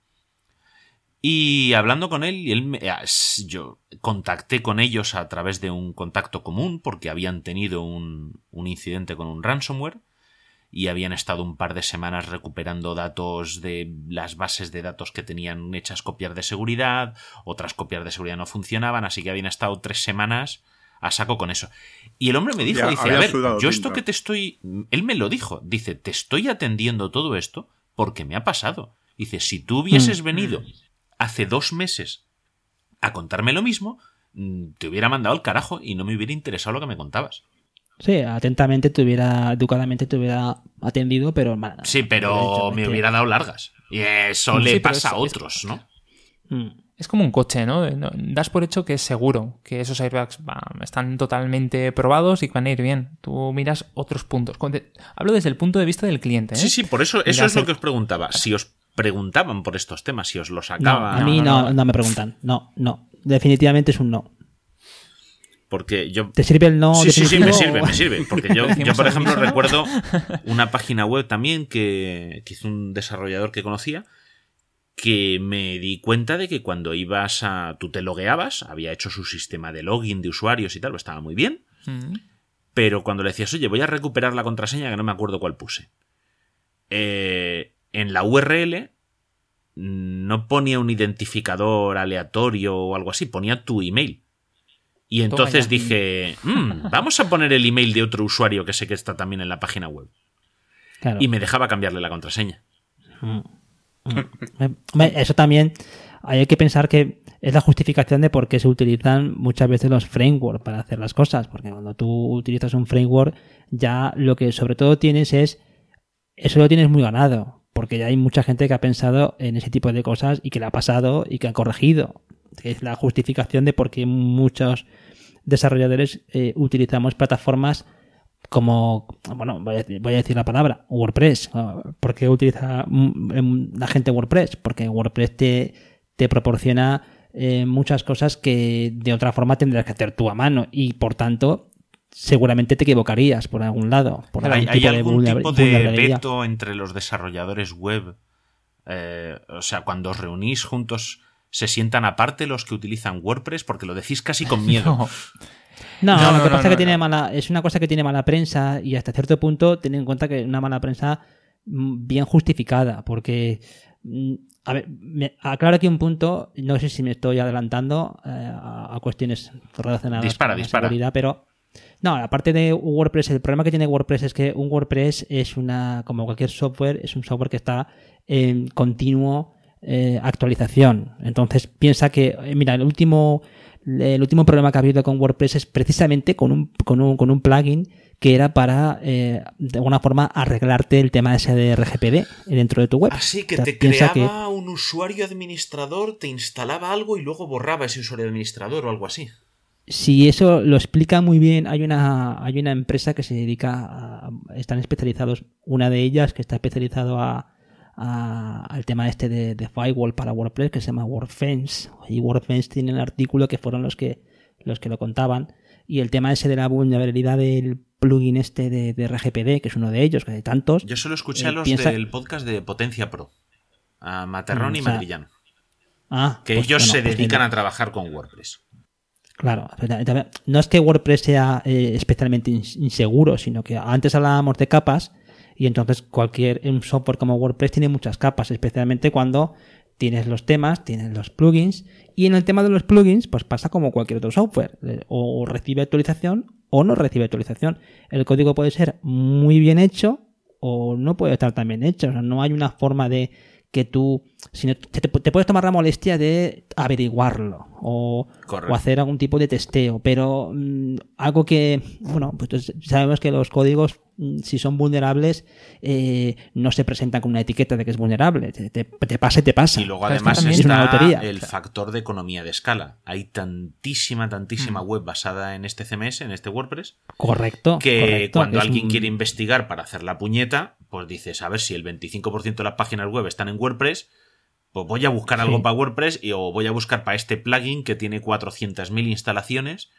Y hablando con él, y él me- ah, yo contacté con ellos a través de un contacto común porque habían tenido un, un incidente con un ransomware y habían estado un par de semanas recuperando datos de las bases de datos que tenían hechas copias de seguridad, otras copias de seguridad no funcionaban, así que habían estado tres semanas a saco con eso. Y el hombre me dijo, Ya dice, a ver, yo esto que te estoy... Él me lo dijo, dice, te estoy atendiendo todo esto porque me ha pasado. Dice, si tú hubieses Mm. venido hace dos meses a contarme lo mismo, mm, te hubiera mandado al carajo y no me hubiera interesado lo que me contabas. Sí, atentamente te hubiera, educadamente te hubiera atendido, pero... ma- Sí, pero me hubiera dado largas. Y eso Sí, le pasa a otros, ¿no? Mm. Es como un coche, ¿no? Das por hecho que es seguro, que esos airbags están totalmente probados y van a ir bien. Tú miras otros puntos. Hablo desde el punto de vista del cliente. ¿eh? Sí, sí, por eso, eso es lo que os preguntaba. Si os preguntaban por estos temas, si os los No, sacaban. a mí no, no, no. no me preguntan. No, no. Definitivamente es un no. Porque yo. ¿Te sirve el no sí, sí, sí, me sirve, me sirve. Porque yo, yo por ejemplo, recuerdo una página web también que, que hizo un desarrollador que conocía que me di cuenta de que cuando ibas a. tú te logueabas, había hecho su sistema de login de usuarios y tal, estaba muy bien. Mm. Pero cuando le decías, oye, voy a recuperar la contraseña que no me acuerdo cuál puse. eh, en la URL no ponía un identificador aleatorio o algo así, ponía tu email. Y entonces dije, "Mm, vamos a poner el email de otro usuario que sé que está también en la página web. Claro. Y me dejaba cambiarle la contraseña. Eh, hombre, Eso también hay que pensar que es la justificación de por qué se utilizan muchas veces los frameworks para hacer las cosas. Porque cuando tú utilizas un framework, ya lo que sobre todo tienes es. Eso lo tienes muy ganado. Porque ya hay mucha gente que ha pensado en ese tipo de cosas y que le ha pasado y que ha corregido. Es la justificación de por qué muchos desarrolladores eh, utilizamos plataformas como, bueno, voy a, voy a decir la palabra, WordPress. ¿Por qué utiliza mm, em, la gente WordPress? Porque WordPress te, te proporciona eh, muchas cosas que de otra forma tendrás que hacer tú a mano y por tanto seguramente te equivocarías por algún lado. Por ¿Hay, algún hay tipo de algún vulner- tipo de vulnerabilidad. veto entre los desarrolladores web? Eh, o sea, cuando os reunís juntos, ¿se sientan aparte los que utilizan WordPress? Porque lo decís casi con miedo. No. No, No, lo que no, pasa es que tiene mala, es una cosa que tiene mala prensa y hasta cierto punto ten en cuenta que una mala prensa mm, bien justificada, porque mm, a ver, me aclaro aquí un punto, no sé si me estoy adelantando eh, a, a cuestiones relacionadas Dispara, con la seguridad, pero no, la parte de WordPress, el problema que tiene WordPress es que un WordPress es una, como cualquier software, es un software que está en continuo eh, actualización. Entonces piensa que, eh, mira, el último, el último problema que ha habido con WordPress es precisamente con un, con un, con un plugin que era para, eh, de alguna forma, arreglarte el tema ese de RGPD dentro de tu web. Así que O sea, te creaba un usuario administrador, te instalaba algo y luego borraba ese usuario administrador o algo así. Si eso lo explica muy bien, hay una, hay una empresa que se dedica a. Están especializados, una de ellas que está especializado a, a- al tema este de, de firewall para WordPress que se llama WordFence. Y WordFence tiene el artículo que fueron los que, los que lo contaban. Y el tema ese de la vulnerabilidad del plugin este de, de RGPD, que es uno de ellos, que hay tantos. Yo solo escuché Eh, a los piensa- del podcast de Potencia Pro, a Materrón Mm, y o sea, Madrillano, Ah, que pues, ellos bueno, se pues dedican el- a trabajar con WordPress. Claro, no es que WordPress sea eh, especialmente ins- inseguro, sino que antes hablábamos de capas y entonces cualquier un software como WordPress tiene muchas capas, especialmente cuando tienes los temas, tienes los plugins y en el tema de los plugins pues pasa como cualquier otro software, eh, o recibe actualización o no recibe actualización. El código puede ser muy bien hecho o no puede estar tan bien hecho, o sea, no hay una forma de que tú si no- te, te puedes tomar la molestia de averiguarlo o, o hacer algún tipo de testeo, pero mm, algo que, bueno, pues sabemos que los códigos, mm, si son vulnerables, eh, no se presentan con una etiqueta de que es vulnerable, te, te- te pasa y te pasa. Y luego además Es una lotería. el factor de economía de escala. Hay tantísima, tantísima Mm. web basada en este CMS, en este WordPress, Correcto. que correcto, cuando alguien un- quiere investigar para hacer la puñeta, pues dices, a ver si el 25% de las páginas web están en WordPress, pues voy a buscar algo Sí. para WordPress y, o voy a buscar para este plugin que tiene 400.000 instalaciones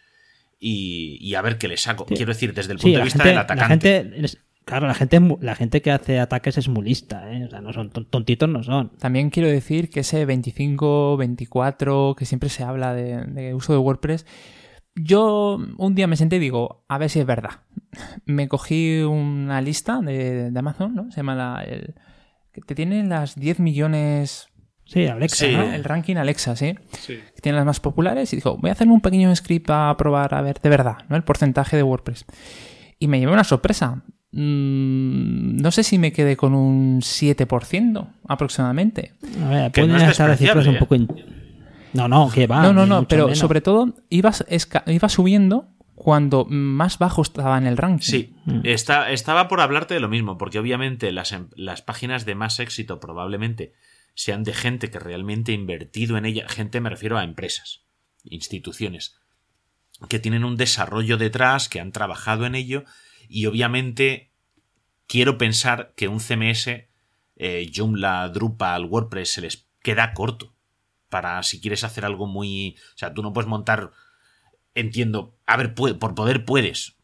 y, y a ver qué le saco. Sí. Quiero decir, desde el Sí, punto de la vista gente, del la atacante. gente es- claro, la gente, la gente que hace ataques es muy lista, ¿eh? O sea, no son ton- tontitos, no son. También quiero decir que ese 25, 24, que siempre se habla de, de uso de WordPress, yo un día me senté y digo, a ver si es verdad. Me cogí una lista de, de Amazon, ¿no? Se llama la... El, que te tienen las 10 millones... Sí, Alexa, Sí. ¿no? El ranking Alexa, ¿sí? Sí. Que tienen las más populares y dijo, voy a hacerme un pequeño script a probar a ver de verdad, ¿no? El porcentaje de WordPress. Y me llevé una sorpresa. Mm, no sé si me quedé con un 7% aproximadamente. A ver, no pueden es estar las cifras un poco... in- No, no, que va. no, no, no, pero menos. sobre todo ibas, esca- iba subiendo cuando más bajo estaba en el ranking. Sí, Mm. está, estaba por hablarte de lo mismo, porque obviamente las, em- las páginas de más éxito probablemente sean de gente que realmente ha invertido en ella. Gente me refiero a empresas, instituciones, que tienen un desarrollo detrás, que han trabajado en ello, y obviamente quiero pensar que un CMS, eh, Joomla, Drupal, WordPress, se les queda corto para si quieres hacer algo muy... O sea, tú no puedes montar... Entiendo, a ver, por poder puedes,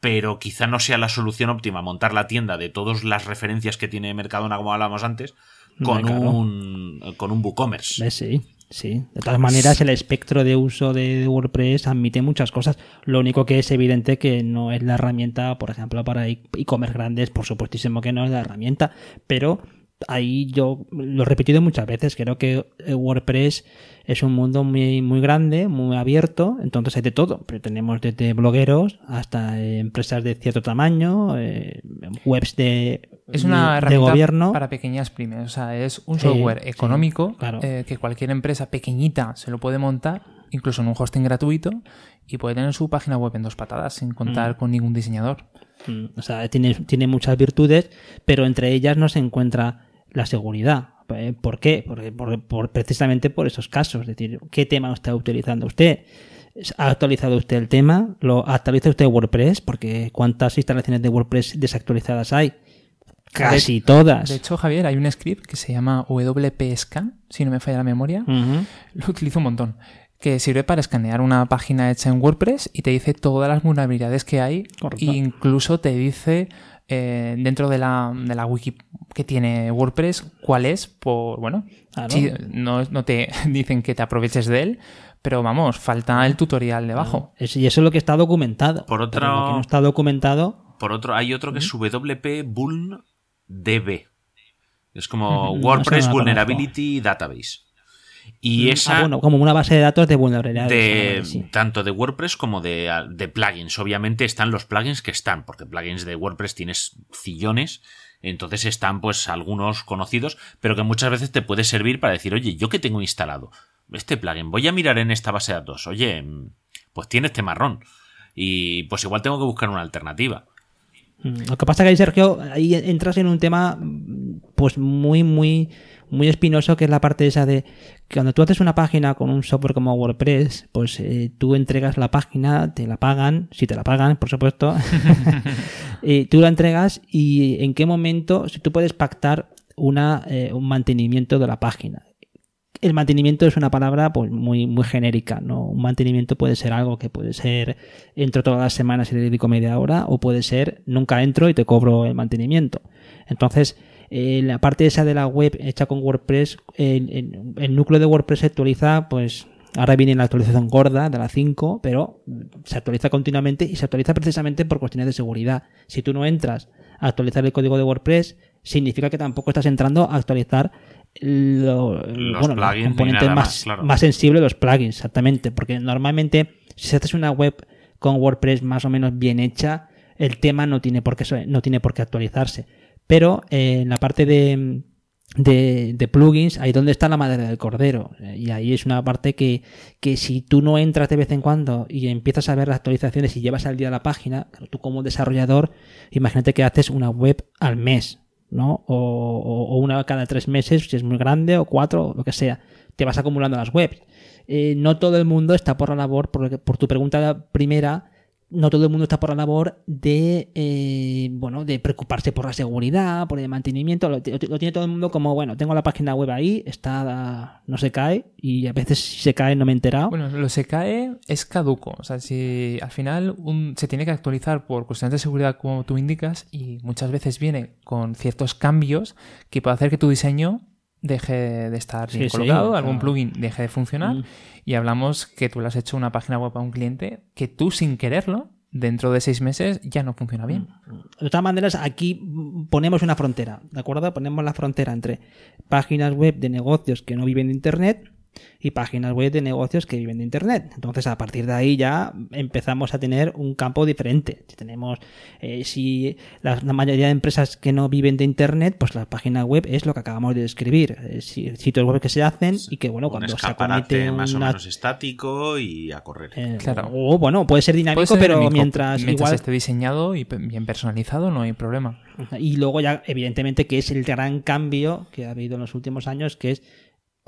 pero quizá no sea la solución óptima montar la tienda de todas las referencias que tiene Mercadona, como hablábamos antes, con, claro. un, con un WooCommerce. ¿Ves? Sí, sí. De todas maneras, el espectro de uso de, de WordPress admite muchas cosas. Lo único que es evidente que no es la herramienta, por ejemplo, para e- e-commerce grandes, por supuestísimo que no es la herramienta. Pero ahí yo lo he repetido muchas veces, creo que eh, WordPress es un mundo muy, muy grande, muy abierto, entonces hay de todo. Pero tenemos desde blogueros hasta eh, empresas de cierto tamaño, eh, webs de, Es una de- herramienta gobierno. para pequeñas pymes. O sea, es un software sí, económico claro. eh, que cualquier empresa pequeñita se lo puede montar, incluso en un hosting gratuito, y puede tener su página web en dos patadas sin contar con ningún diseñador. Mm, O sea, tiene, tiene muchas virtudes, pero entre ellas no se encuentra la seguridad. Eh, ¿Por qué? Porque, por, por- precisamente por esos casos. Es decir, ¿qué tema está utilizando usted? ¿Ha actualizado usted el tema? ¿Lo actualiza usted WordPress? Porque ¿cuántas instalaciones de WordPress desactualizadas hay? Casi todas. De hecho, Javier, hay un script que se llama WP-Scan, si no me falla la memoria. Lo utilizo un montón. Que sirve para escanear una página hecha en WordPress y te dice todas las vulnerabilidades que hay. Correcto. E incluso te dice eh, dentro de la, de la wiki que tiene WordPress cuál es. Por, bueno, Claro. sí, no, no te dicen que te aproveches de él, pero vamos, falta el tutorial debajo. Es- y eso es lo que está documentado. Por otro- Pero lo que no está documentado. Por otro, hay otro que es WP Vuln DB. Es como no WordPress no Vulnerability Database. Y esa Ah, bueno, como una base de datos de vulnerabilidades. de, Ah, vale, sí. tanto de WordPress como de, de plugins. Obviamente están los plugins que están, porque plugins de WordPress tienes cillones. Entonces están pues algunos conocidos, pero que muchas veces te puede servir para decir, oye, yo que tengo instalado este plugin, voy a mirar en esta base de datos, oye, mm, pues tiene este marrón. Y pues igual tengo que buscar una alternativa. Mm, Lo que pasa que ahí, Sergio, ahí entras en un tema mm, pues muy, muy, muy espinoso, que es la parte esa de cuando tú haces una página con un software como WordPress, pues eh, tú entregas la página, te la pagan, si te la pagan, por supuesto, tú la entregas y en qué momento, si tú puedes pactar una, eh, un mantenimiento de la página. El mantenimiento es una palabra pues muy, muy genérica, ¿no? Un mantenimiento puede ser algo que puede ser entro todas las semanas y le dedico media hora, o puede ser nunca entro y te cobro el mantenimiento. Entonces, eh, la parte esa de la web hecha con WordPress, el, el- el núcleo de WordPress se actualiza, pues ahora viene la actualización gorda de la 5, pero se actualiza continuamente y se actualiza precisamente por cuestiones de seguridad. Si tú no entras a actualizar el código de WordPress, significa que tampoco estás entrando a actualizar lo- Los bueno, plugins ni componentes más, más, claro. más sensibles, los plugins, exactamente. Porque normalmente, si haces una web con WordPress más o menos bien hecha, el tema no tiene por qué, no tiene por qué actualizarse. Pero eh, en la parte de, plugins, ahí donde está la madera del cordero. Eh, Y ahí es una parte que, que si tú no entras de vez en cuando y empiezas a ver las actualizaciones y llevas al día la página, tú como desarrollador, imagínate que haces una web al mes, ¿no? O, o- una cada tres meses, si es muy grande, o cuatro, lo que sea. Te vas acumulando las webs. Eh, no todo el mundo está por la labor, por, por tu pregunta primera, no todo el mundo está por la labor de eh, bueno de preocuparse por la seguridad por el mantenimiento lo, tiene todo el mundo como bueno tengo la página web ahí está no se cae y a veces si se cae no me he enterado Bueno, lo se cae es caduco. O sea, si al final se tiene que actualizar por cuestiones de seguridad, como tú indicas, y muchas veces viene con ciertos cambios que puede hacer que tu diseño deje de estar bien Sí, sí, colocado, algún claro. plugin deje de funcionar. Mm. Y hablamos que tú le has hecho una página web a un cliente que tú sin quererlo, dentro de seis meses, ya no funciona bien. De todas maneras, aquí mm, ponemos una frontera, ¿de acuerdo? Ponemos la frontera entre páginas web de negocios que no viven de Internet y páginas web de negocios que viven de Internet. Entonces, a partir de ahí ya empezamos a tener un campo diferente. Tenemos, eh, si la, la mayoría de empresas que no viven de Internet, pues la página web es lo que acabamos de describir. Eh, si- sitios web que se hacen y que, bueno, un cuando se escaparate acomete más o menos estático y a correr. eh, Claro. O bueno, puede ser dinámico, Puede ser pero dinámico, mientras, igual. esté diseñado y bien personalizado, no hay problema. Y luego ya, evidentemente, que es el gran cambio que ha habido en los últimos años, que es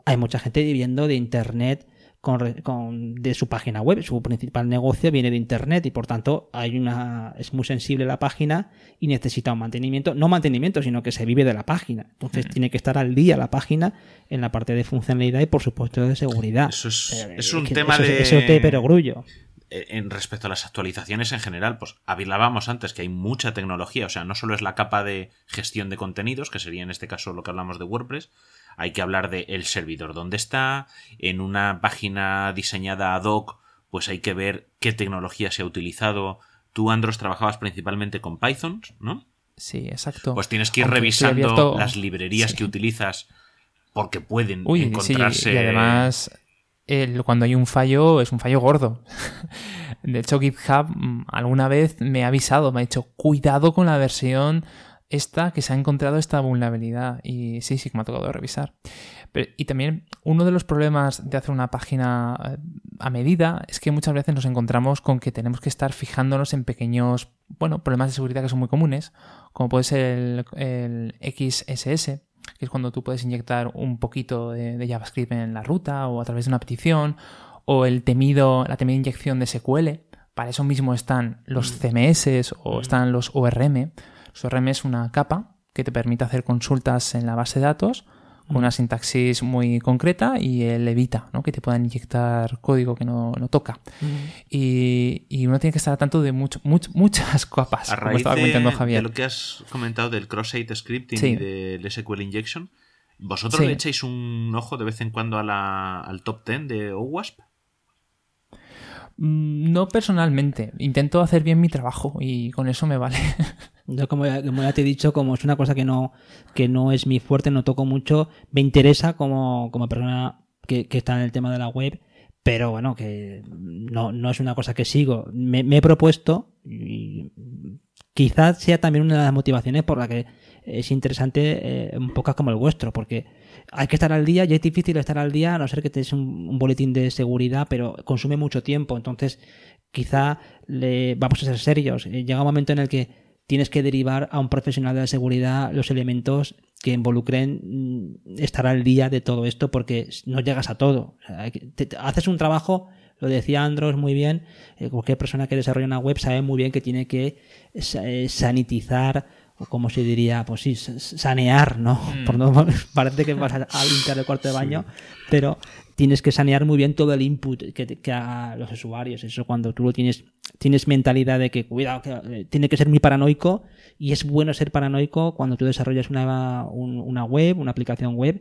hay mucha gente viviendo de internet con, de su página web. Su principal negocio viene de internet y por tanto hay una es muy sensible la página y necesita un mantenimiento, no mantenimiento, sino que se vive de la página. Entonces tiene que estar al día la página en la parte de funcionalidad y por supuesto de seguridad. Eso es, eh, un que tema eso, de... Eso te perogrullo. Eh, en respecto a las actualizaciones en general, pues hablábamos antes que hay mucha tecnología, o sea, no solo es la capa de gestión de contenidos, que sería en este caso lo que hablamos de WordPress, hay que hablar de el servidor dónde está, en una página diseñada ad hoc, pues hay que ver qué tecnología se ha utilizado. Tú, Andros, trabajabas principalmente con Python, ¿no? Sí, exacto. Pues tienes que ir Aunque revisando abierto- las librerías sí. que utilizas porque pueden Uy, encontrarse... sí, y además el- cuando hay un fallo es un fallo gordo. De hecho, GitHub mm, alguna vez me ha avisado, me ha dicho, cuidado con la versión esta que se ha encontrado esta vulnerabilidad. Y sí, sí que me ha tocado revisar. Pero- y también uno de los problemas de hacer una página eh, a medida es que muchas veces nos encontramos con que tenemos que estar fijándonos en pequeños, bueno, problemas de seguridad que son muy comunes, como puede ser el, el XSS, que es cuando tú puedes inyectar un poquito de, de JavaScript en la ruta o a través de una petición, o el temido, la temida inyección de SQL. Para eso mismo están los CMS o están los ORM. Los ORM es una capa que te permite hacer consultas en la base de datos con una sintaxis muy concreta y él evita ¿no? que te puedan inyectar código que no, no toca. Y, y uno tiene que estar al tanto de mucho, muchas capas, A como raíz estaba de, comentando de Javier. lo que has comentado del cross-site scripting Sí. y del SQL injection, ¿vosotros Sí. le echáis un ojo de vez en cuando a la- al top 10 de OWASP? Mm, No personalmente. Intento hacer bien mi trabajo y con eso me vale. Yo como ya, te he dicho, como es una cosa que no, que no es mi fuerte, no toco mucho, me interesa como, como persona que, que está en el tema de la web, pero bueno, que no, no es una cosa que sigo. Me, he propuesto y quizás sea también una de las motivaciones por la que es interesante eh, un poco como el vuestro, porque hay que estar al día y es difícil estar al día a no ser que tenés un, un boletín de seguridad, pero consume mucho tiempo, entonces quizá le, vamos a ser serios. Llega un momento en el que tienes que derivar a un profesional de la seguridad los elementos que involucren mm, estar al día de todo esto porque no llegas a todo. Haces un trabajo, lo decía Andros muy bien, eh, cualquier persona que desarrolla una web sabe muy bien que tiene que eh, sanitizar o como se diría, pues sí, sanear, ¿no? Por no parece que vas a, limpiar el cuarto de baño, pero tienes que sanear muy bien todo el input que, que los usuarios. Eso cuando tú lo tienes, tienes mentalidad de que, cuidado, que eh, tiene que ser muy paranoico y es bueno ser paranoico cuando tú desarrollas una, un- una web, una aplicación web,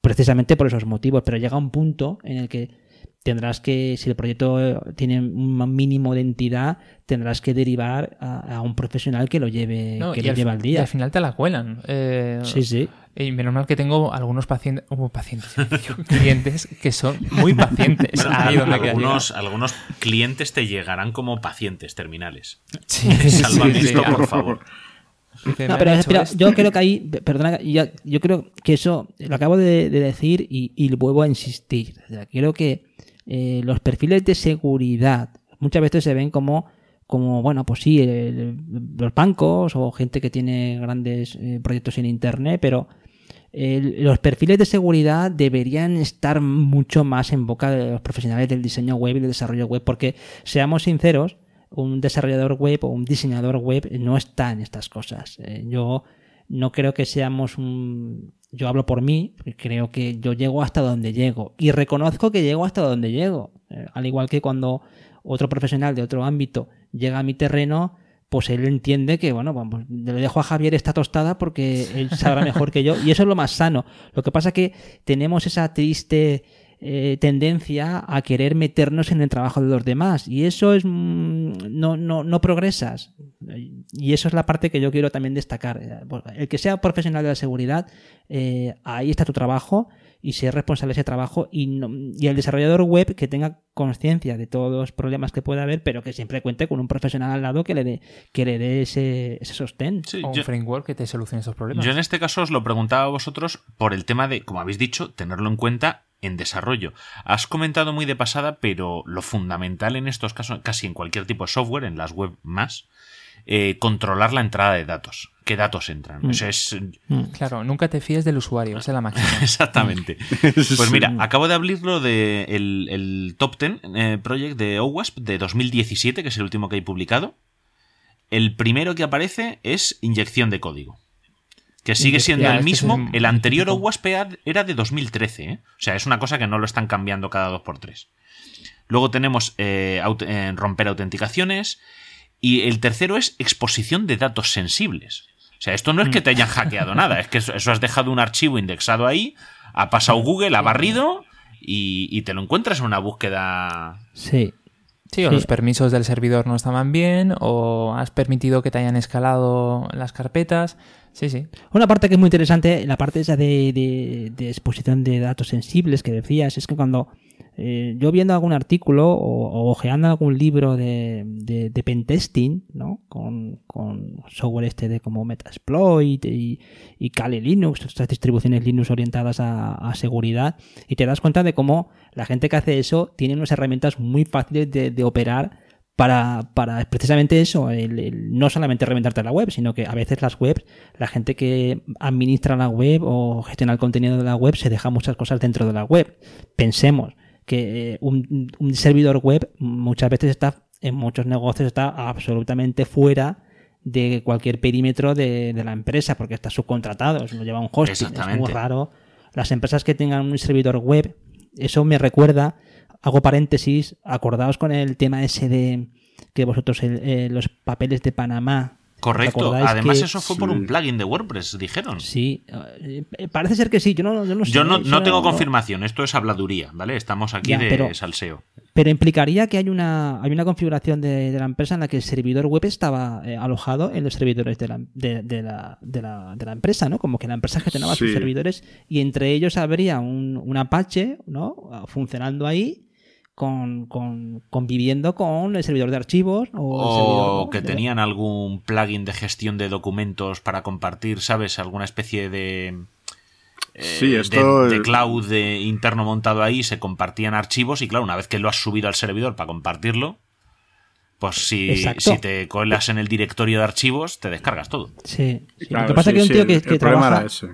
precisamente por esos motivos. Pero llega un punto en el que tendrás que, si el proyecto eh, tiene un mínimo de entidad, tendrás que derivar a, a un profesional que lo lleve, No, que y lo al, lleve al y día. al final te la cuelan. Eh, Sí, sí. Y menos mal que tengo algunos pacientes, uh, pacientes, clientes que son muy pacientes. Bueno, Ahí donde quería algunos, algunos clientes te llegarán como pacientes terminales. Sí, sí, Sálvame sí, esto, sí. por favor. No, "Me pero hecho yo esto". creo que ahí, perdona, yo, yo creo que eso lo acabo de, de decir y, y vuelvo a insistir. O sea, creo que eh, los perfiles de seguridad muchas veces se ven como, como bueno, pues sí, los bancos o gente que tiene grandes eh, proyectos en Internet, pero los perfiles de seguridad deberían estar mucho más en boca de los profesionales del diseño web y del desarrollo web, porque seamos sinceros, un desarrollador web o un diseñador web no está en estas cosas. Eh, yo no creo que seamos un... Yo hablo por mí, creo que yo llego hasta donde llego y reconozco que llego hasta donde llego. Eh, al igual que cuando otro profesional de otro ámbito llega a mi terreno, pues él entiende que, bueno, vamos, le dejo a Javier esta tostada porque él sabrá mejor que yo y eso es lo más sano. Lo que pasa que tenemos esa triste eh, tendencia a querer meternos en el trabajo de los demás y eso es mm, no, no, no progresas y eso es la parte que yo quiero también destacar Eh, el que sea profesional de la seguridad eh, ahí está tu trabajo y ser responsable de ese trabajo y, no- y el desarrollador web que tenga conciencia de todos los problemas que pueda haber, pero que siempre cuente con un profesional al lado que le dé, que le dé ese, ese sostén. Sí, o un yo- framework que te solucione esos problemas. Yo en este caso os lo preguntaba a vosotros por el tema de, como habéis dicho, tenerlo en cuenta en desarrollo. Has comentado muy de pasada, pero lo fundamental en estos casos, casi en cualquier tipo de software, en las web más, eh, controlar la entrada de datos. ¿Qué datos entran? Mm. Eso es Claro, nunca te fíes del usuario, esa es la máxima. Exactamente. Pues mira, acabo de abrirlo de el, el Top 10 eh, Project de OWASP de 2017, que es el último que hay publicado. El primero que aparece es inyección de código. Que sigue siendo Ya, el es que mismo. es El anterior. OWASP era- era de 2013. ¿eh? O sea, es una cosa que no lo están cambiando cada dos por tres. Luego tenemos eh, aut- eh, romper autenticaciones. Y el tercero es exposición de datos sensibles. O sea, esto no es que te hayan hackeado nada, es que eso, eso has dejado un archivo indexado ahí, ha pasado Google, ha barrido y, y te lo encuentras en una búsqueda. Sí. Sí, o Sí. los permisos del servidor no estaban bien, o has permitido que te hayan escalado las carpetas. Sí, sí. Una parte que es muy interesante, la parte esa de, de- de exposición de datos sensibles que decías, es que cuando eh, yo viendo algún artículo o, o ojeando algún libro de, pentesting, ¿no? Con, con software este de como Metasploit y, y Kali Linux, estas distribuciones Linux orientadas a, seguridad, y te das cuenta de cómo la gente que hace eso tiene unas herramientas muy fáciles de, operar para, para precisamente eso, el no solamente reventarte la web, sino que a veces las webs, la gente que administra la web o gestiona el contenido de la web se deja muchas cosas dentro de la web. Pensemos que eh, un, un servidor web muchas veces está, en muchos negocios está absolutamente fuera de cualquier perímetro de, de la empresa porque está subcontratado, lo lleva un hosting, es muy raro. Las empresas que tengan un servidor web, eso me recuerda hago paréntesis, acordaos con el tema ese de que vosotros el- eh, los papeles de Panamá. Correcto. ¿recordáis Además, eso fue Sí. por un plugin de WordPress, dijeron. Sí, eh, parece ser que sí, yo no, yo no sé. Yo no, tengo confirmación, esto es habladuría, ¿vale? Estamos aquí Ya, de pero- salseo. Pero implicaría que hay una, hay una configuración de, de la empresa en la que el servidor web estaba eh, alojado en los servidores de la, de, de la, de, la, de la empresa, ¿no? Como que la empresa gestionaba sus Sí. servidores y entre ellos habría un, un Apache, ¿no? Funcionando ahí. Con, con- conviviendo con el servidor de archivos o, el servidor, que de- tenían algún plugin de gestión de documentos para compartir, ¿sabes? Alguna especie de. eh, Sí, de- esto- de, cloud de interno montado ahí, se compartían archivos y claro, una vez que lo has subido al servidor para compartirlo, pues si, si te colas en el directorio de archivos, te descargas todo. Sí, sí. Claro, Lo que pasa sí, es que un tío que, el que problema trabaja... era ese.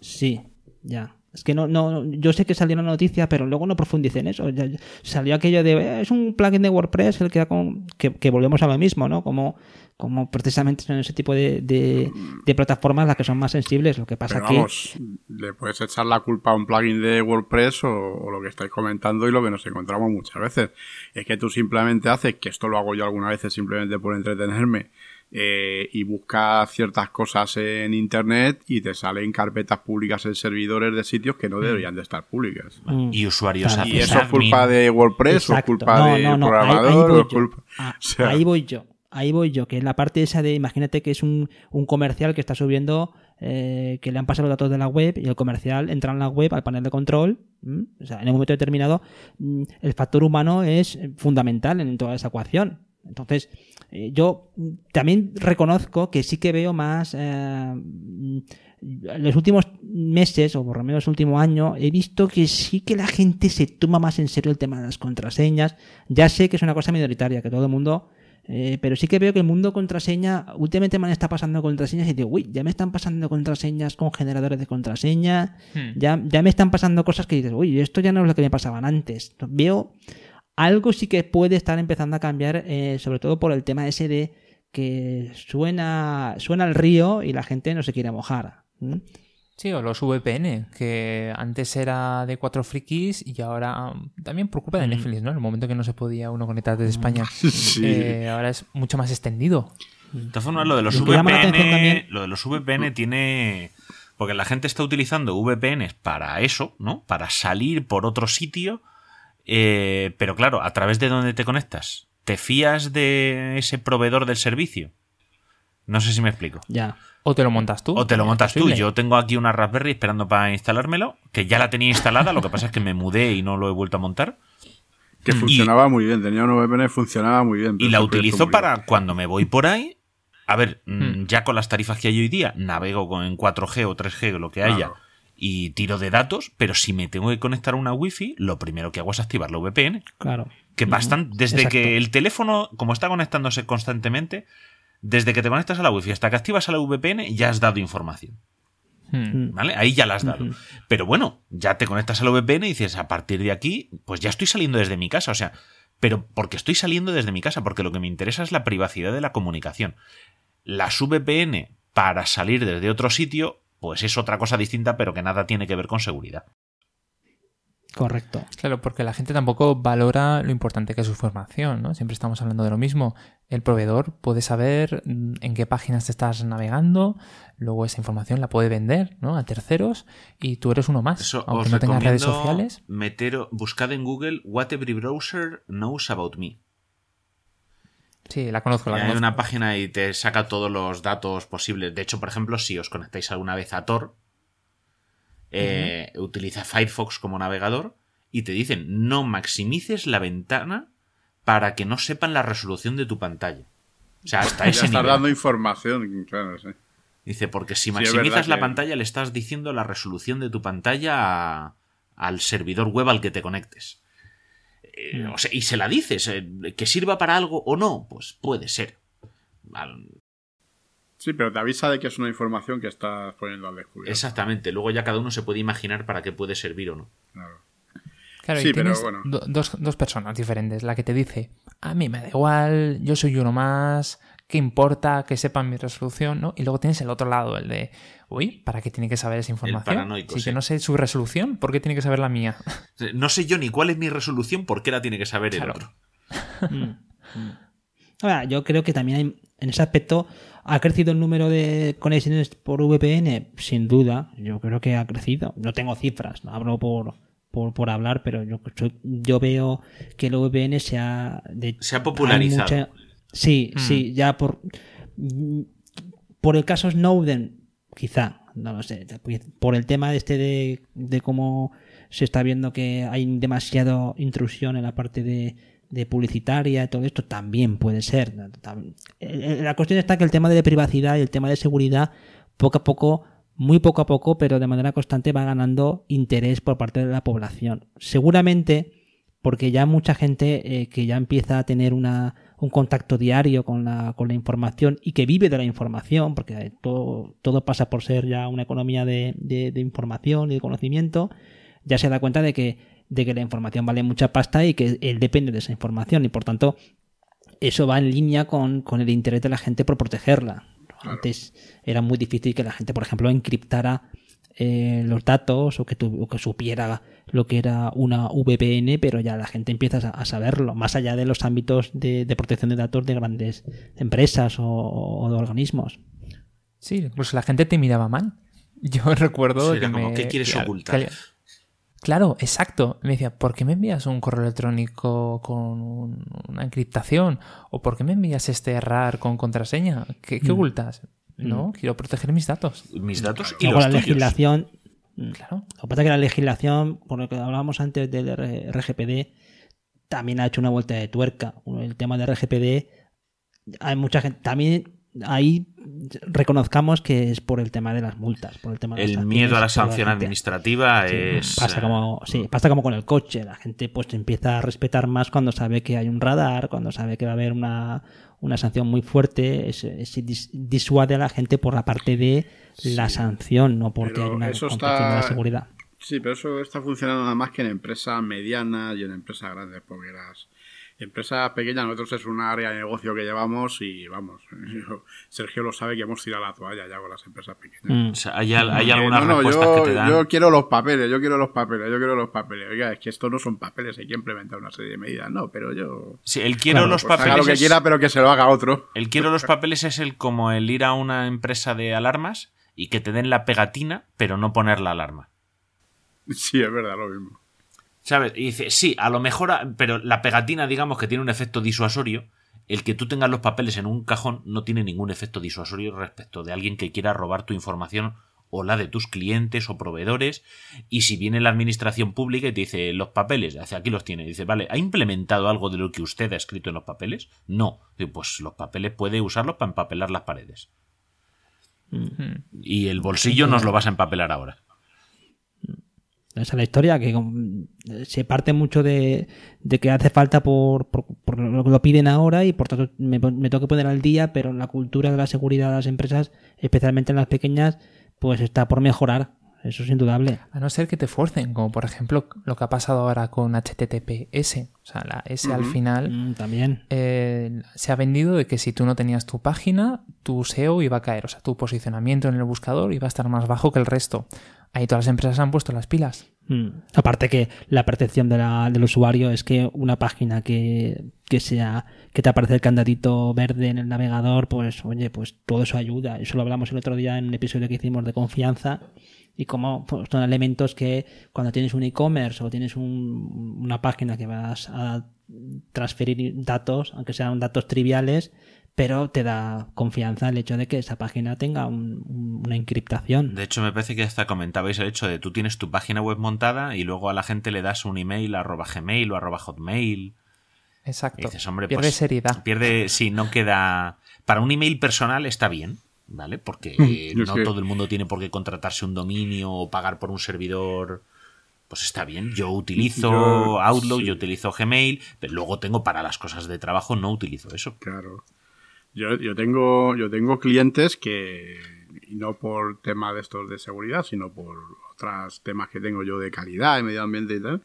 Sí, ya. Es que no, no, yo sé que salió una noticia, pero luego no profundicé en eso. Ya- ya- salió aquello de "Eh, es un plugin de WordPress el que, da con- que, que volvemos a lo mismo, ¿no? Como, como precisamente son ese tipo de, de, de plataformas las que son más sensibles. Lo que pasa Pero que vamos, le puedes echar la culpa a un plugin de WordPress o, o lo que estáis comentando y lo que nos encontramos muchas veces. Es que tú simplemente haces, que esto lo hago yo algunas veces simplemente por entretenerme, eh, y buscas ciertas cosas en Internet y te salen carpetas públicas en servidores de sitios que no deberían de estar públicas. Mm, Y usuarios Claro. Y eso es culpa de WordPress o es culpa No, del no, no, ahí- ahí programador voy o es yo. culpa... Ah, o sea, Ahí voy yo. Ahí voy yo, que es la parte esa de, imagínate que es un, un comercial que está subiendo, eh, que le han pasado los datos de la web y el comercial entra en la web al panel de control. ¿m? O sea, en un momento determinado, mm, el factor humano es fundamental en toda esa ecuación. Entonces, eh, yo mm, también reconozco que sí que veo más. eh, mm, en los últimos meses, o por lo menos el último año, he visto que sí que la gente se toma más en serio el tema de las contraseñas. Ya sé que es una cosa minoritaria, que todo el mundo. eh, pero sí que veo que el mundo contraseña, últimamente me está pasando contraseñas y digo, uy, ya me están pasando contraseñas con generadores de contraseña, Hmm. ya, ya me están pasando cosas que dices, uy, esto ya no es lo que me pasaban antes. Veo algo sí que puede estar empezando a cambiar, eh, sobre todo por el tema ese de que suena, suena el río y la gente no se quiere mojar. Sí, o los VPN, que antes era de cuatro frikis y ahora um, también por culpa de Netflix, ¿no? En el momento que no se podía uno conectar desde España, Sí. eh, ahora es mucho más extendido. De todas formas, lo de los VPN, también- lo de los VPN tiene porque la gente está utilizando VPNs para eso, ¿no? Para salir por otro sitio, eh, pero claro, a través de dónde te conectas. ¿Te fías de ese proveedor del servicio? No sé si me explico. Ya. O te lo montas tú. O te lo montas tú. Yo tengo aquí una Raspberry esperando para instalármelo, que ya la tenía instalada, lo que pasa es que me mudé y no lo he vuelto a montar. Que funcionaba muy bien, tenía un VPN, funcionaba muy bien. Y la utilizo para cuando me voy por ahí. A ver, mm, Hmm. ya con las tarifas que hay hoy día, navego con en 4G o 3G, lo que haya, Claro. Y tiro de datos, pero si me tengo que conectar a una Wi-Fi, lo primero que hago es activar la VPN. Claro. Que bastante, desde Exacto. que el teléfono, como está conectándose constantemente, desde que te conectas a la Wi-Fi hasta que activas a la VPN, ya has dado información. Hmm. ¿Vale? Ahí ya la has dado. Pero bueno, ya te conectas a la VPN y dices, a partir de aquí, pues ya estoy saliendo desde mi casa. O sea, pero porque estoy saliendo desde mi casa, porque lo que me interesa es la privacidad de la comunicación. Las VPN para salir desde otro sitio, pues es otra cosa distinta, pero que nada tiene que ver con seguridad. Correcto. Claro, porque la gente tampoco valora lo importante que es su formación, ¿no? Siempre estamos hablando de lo mismo. El proveedor puede saber mm, en qué páginas te estás navegando, luego esa información la puede vender, ¿no? A terceros y tú eres uno más. Eso Aunque os no tengas redes sociales. meter- buscad en Google What Every Browser Knows About Me. Sí, la conozco, la Hay conozco. una página y te saca todos los datos posibles. De hecho, por ejemplo, si os conectáis alguna vez a Tor, eh, utiliza Firefox como navegador y te dicen no maximices la ventana para que no sepan la resolución de tu pantalla. O sea, hasta Ya ese estás nivel. dando información, claro, sí. Dice, porque si maximizas la que- pantalla le estás diciendo la resolución de tu pantalla a- al servidor web al que te conectes. Eh, o sea, y se la dices, eh, que sirva para algo o no, pues puede ser. Al- Sí, pero te avisa de que es una información que estás poniendo al descubierto. Exactamente, luego ya cada uno se puede imaginar para qué puede servir o no. Claro. Claro, Sí, y pero tienes bueno. do- dos, dos personas diferentes. La que te dice, a mí me da igual, yo soy uno más, ¿qué importa que sepan mi resolución? ¿no? Y luego tienes el otro lado, el de, uy, ¿para qué tiene que saber esa información? paranoico, si sí. yo no sé su resolución, ¿por qué tiene que saber la mía? No sé yo ni cuál es mi resolución, ¿por qué la tiene que saber el Claro. otro? Ahora, yo creo que también hay- en ese aspecto ha crecido el número de conexiones por VPN, sin duda. Yo creo que ha crecido. No tengo cifras, no hablo por, por, por hablar, pero yo, yo veo que el VPN se ha, de- Se ha popularizado. sí, Mm. sí, ya por por el caso Snowden, quizá, no lo sé, por el tema este de, de cómo se está viendo que hay demasiado intrusión en la parte de, publicitaria y todo esto, también puede ser. Tam- eh, La cuestión está que el tema de privacidad y el tema de seguridad, poco a poco, muy poco a poco, pero de manera constante va ganando interés por parte de la población. Seguramente porque ya mucha gente eh, que ya empieza a tener una, un contacto diario con la, con la información y que vive de la información, porque todo, todo pasa por ser ya una economía de, de- de información y de conocimiento, ya se da cuenta de que, de que la información vale mucha pasta y que él depende de esa información y por tanto eso va en línea con, con el interés de la gente por protegerla. Antes era muy difícil que la gente, por ejemplo, encriptara eh, los datos o que, tu- o que supiera lo que era una VPN, pero ya la gente empieza a, a saberlo, más allá de los ámbitos de, de protección de datos de grandes empresas o, o de organismos. Sí, incluso la gente te miraba mal. Yo recuerdo Sí, que era como, me- ¿qué quieres que- ocultar? que- claro, exacto. Me decía, ¿por qué me envías un correo electrónico con un- una encriptación? ¿O por qué me envías este RAR con contraseña? ¿Qué, qué ocultas? No, quiero proteger mis datos. Mis datos y Luego los la tuyos. legislación, Claro. Lo que pasa es que la legislación, por lo que hablábamos antes del RGPD, también ha hecho una vuelta de tuerca. El tema de RGPD, hay mucha gente. También ahí reconozcamos que es por el tema de las multas, por el tema de las El miedo a la sanción gente- administrativa Sí, es. pasa eh, como sí, pasa como con el coche la gente pues empieza a respetar más cuando sabe que hay un radar cuando sabe que va a haber una, una sanción muy fuerte es, es dis- disuade a la gente por la parte de la sanción no porque hay una eso concepción de la está- seguridad. Sí, pero eso está funcionando nada más que en empresas medianas y en empresas grandes, porque las empresas pequeñas, nosotros es un área de negocio que llevamos y vamos, Sergio lo sabe que hemos tirado la toalla ya con las empresas pequeñas. Mm. o sea, hay, hay algunas no, no, respuestas yo, que te dan. yo quiero los papeles, yo quiero los papeles, yo quiero los papeles. Oiga, es que esto no son papeles, hay que implementar una serie de medidas. No, pero yo... Sí, el quiero Claro, los Pues haga papeles. lo que es- quiera, pero que se lo haga otro. El quiero los papeles es el como el ir a una empresa de alarmas y que te den la pegatina, pero no poner la alarma. Sí, es verdad, lo mismo. ¿Sabes? Y dice, sí, a lo mejor, pero la pegatina, digamos que tiene un efecto disuasorio el que tú tengas los papeles en un cajón no tiene ningún efecto disuasorio respecto de alguien que quiera robar tu información o la de tus clientes o proveedores y si viene la administración pública y te dice los papeles, hacia aquí los tiene, dice, vale, ¿ha implementado algo de lo que usted ha escrito en los papeles? No, pues los papeles puede usarlos para empapelar las paredes. Y el bolsillo nos lo vas a empapelar ahora. Esa es la historia, que se parte mucho de, que hace falta por, por, lo que lo piden ahora y por tanto me, me tengo que poner al día, pero la cultura de la seguridad de las empresas, especialmente en las pequeñas, pues está por mejorar. Eso es indudable. A no ser que te forcen, como por ejemplo lo que ha pasado ahora con HTTPS. O sea, la S al final Mm, también. eh, se ha vendido de que si tú no tenías tu página, tu SEO iba a caer. O sea, tu posicionamiento en el buscador iba a estar más bajo que el resto. Ahí todas las empresas han puesto las pilas. Mm. Aparte que la percepción de la- del usuario es que una página que, que sea que te aparece el candadito verde en el navegador, pues oye, pues todo eso ayuda. Eso lo hablamos el otro día en un episodio que hicimos de confianza y cómo pues, son elementos que cuando tienes un e-commerce o tienes un- una página que vas a transferir datos, aunque sean datos triviales, pero te da confianza el hecho de que esa página tenga un- un- una encriptación. De hecho, me parece que hasta comentabais el hecho de tú tienes tu página web montada y luego a la gente le das un email arroba gmail o arroba hotmail. Y Exacto. dices, hombre, Pierde pues, seriedad. Pierde, sí, no queda. Para un email personal está bien, ¿vale? Porque Mm, no todo el mundo tiene por qué contratarse un dominio o pagar por un servidor. Pues está bien. Yo utilizo Yo- Outlook, sí. yo utilizo Gmail, pero luego tengo para las cosas de trabajo, no utilizo eso. Claro. Yo, yo tengo yo tengo clientes que y no por temas de estos de seguridad, sino por otros temas que tengo yo de calidad, de medio ambiente y tal.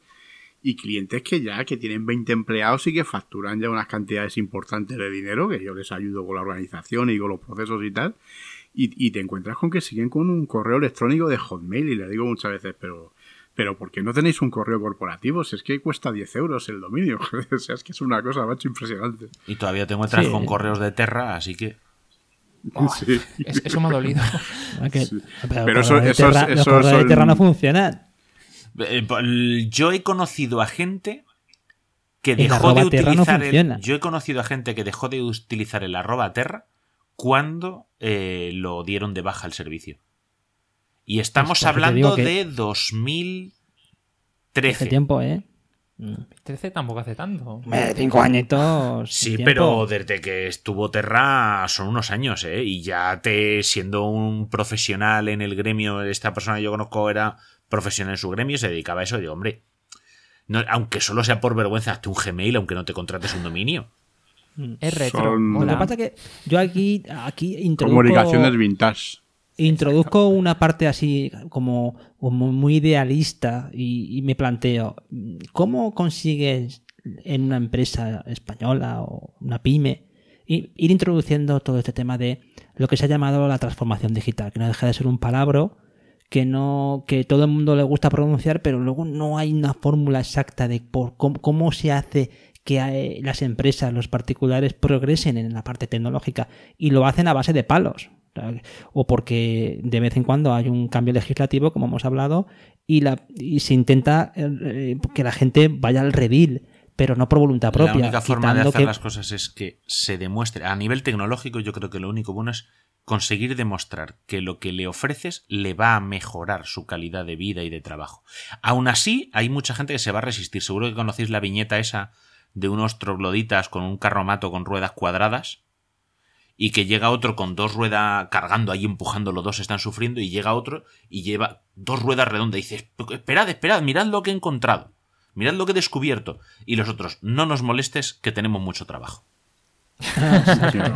Y clientes que ya que tienen 20 empleados y que facturan ya unas cantidades importantes de dinero, que yo les ayudo con la organización y con los procesos y tal. Y, y te encuentras con que siguen con un correo electrónico de Hotmail y le digo muchas veces, pero pero ¿por qué no tenéis un correo corporativo? Si es que cuesta 10 euros el dominio. o sea, es que es una cosa, macho, impresionante. Y todavía tengo encuentras Sí. con correos de Terra, así que. Sí. Es- eso me ha dolido. Ah, que- Sí. Pero, Pero los eso- eso es- Terra- los eso correos de Terra no funcionan. Eh, Yo he conocido a gente que dejó de no utilizar el, yo he conocido a gente que dejó de utilizar el arroba terra cuando eh, lo dieron de baja el servicio. Y estamos Pues, hablando de 2013. Hace tiempo, ¿eh? 13 tampoco hace tanto. Hombre, Cinco añitos. Sí, tiempo. pero desde que estuvo Terra son unos años, ¿eh? Y ya te, siendo un profesional en el gremio, esta persona que yo conozco era profesional en su gremio, se dedicaba a eso, digo, hombre, no- aunque solo sea por vergüenza, hazte un Gmail, aunque no te contrates un dominio. Es retro. Son- Lo que pasa es que yo aquí, aquí introduzco, Comunicaciones vintage. Introduzco una parte así como, muy idealista y, me planteo, ¿cómo consigues en una empresa española o una pyme ir introduciendo todo este tema de lo que se ha llamado la transformación digital, que no deja de ser un palabra que no que todo el mundo le gusta pronunciar, pero luego no hay una fórmula exacta de por cómo, cómo se hace que eh, las empresas, los particulares progresen en la parte tecnológica y lo hacen a base de palos. O porque de vez en cuando hay un cambio legislativo, como hemos hablado, y, la, y se intenta eh, que la gente vaya al redil, pero no por voluntad propia. la única forma de hacer que- las cosas es que se demuestre. A nivel tecnológico, yo creo que lo único bueno es conseguir demostrar que lo que le ofreces le va a mejorar su calidad de vida y de trabajo. Aún así, hay mucha gente que se va a resistir. Seguro que conocéis la viñeta esa de unos trogloditas con un carromato con ruedas cuadradas y que llega otro con dos ruedas cargando ahí empujando los dos están sufriendo y llega otro y lleva dos ruedas redondas. Y dice esperad esperad mirad lo que he encontrado mirad lo que he descubierto y los otros no nos molestes que tenemos mucho trabajo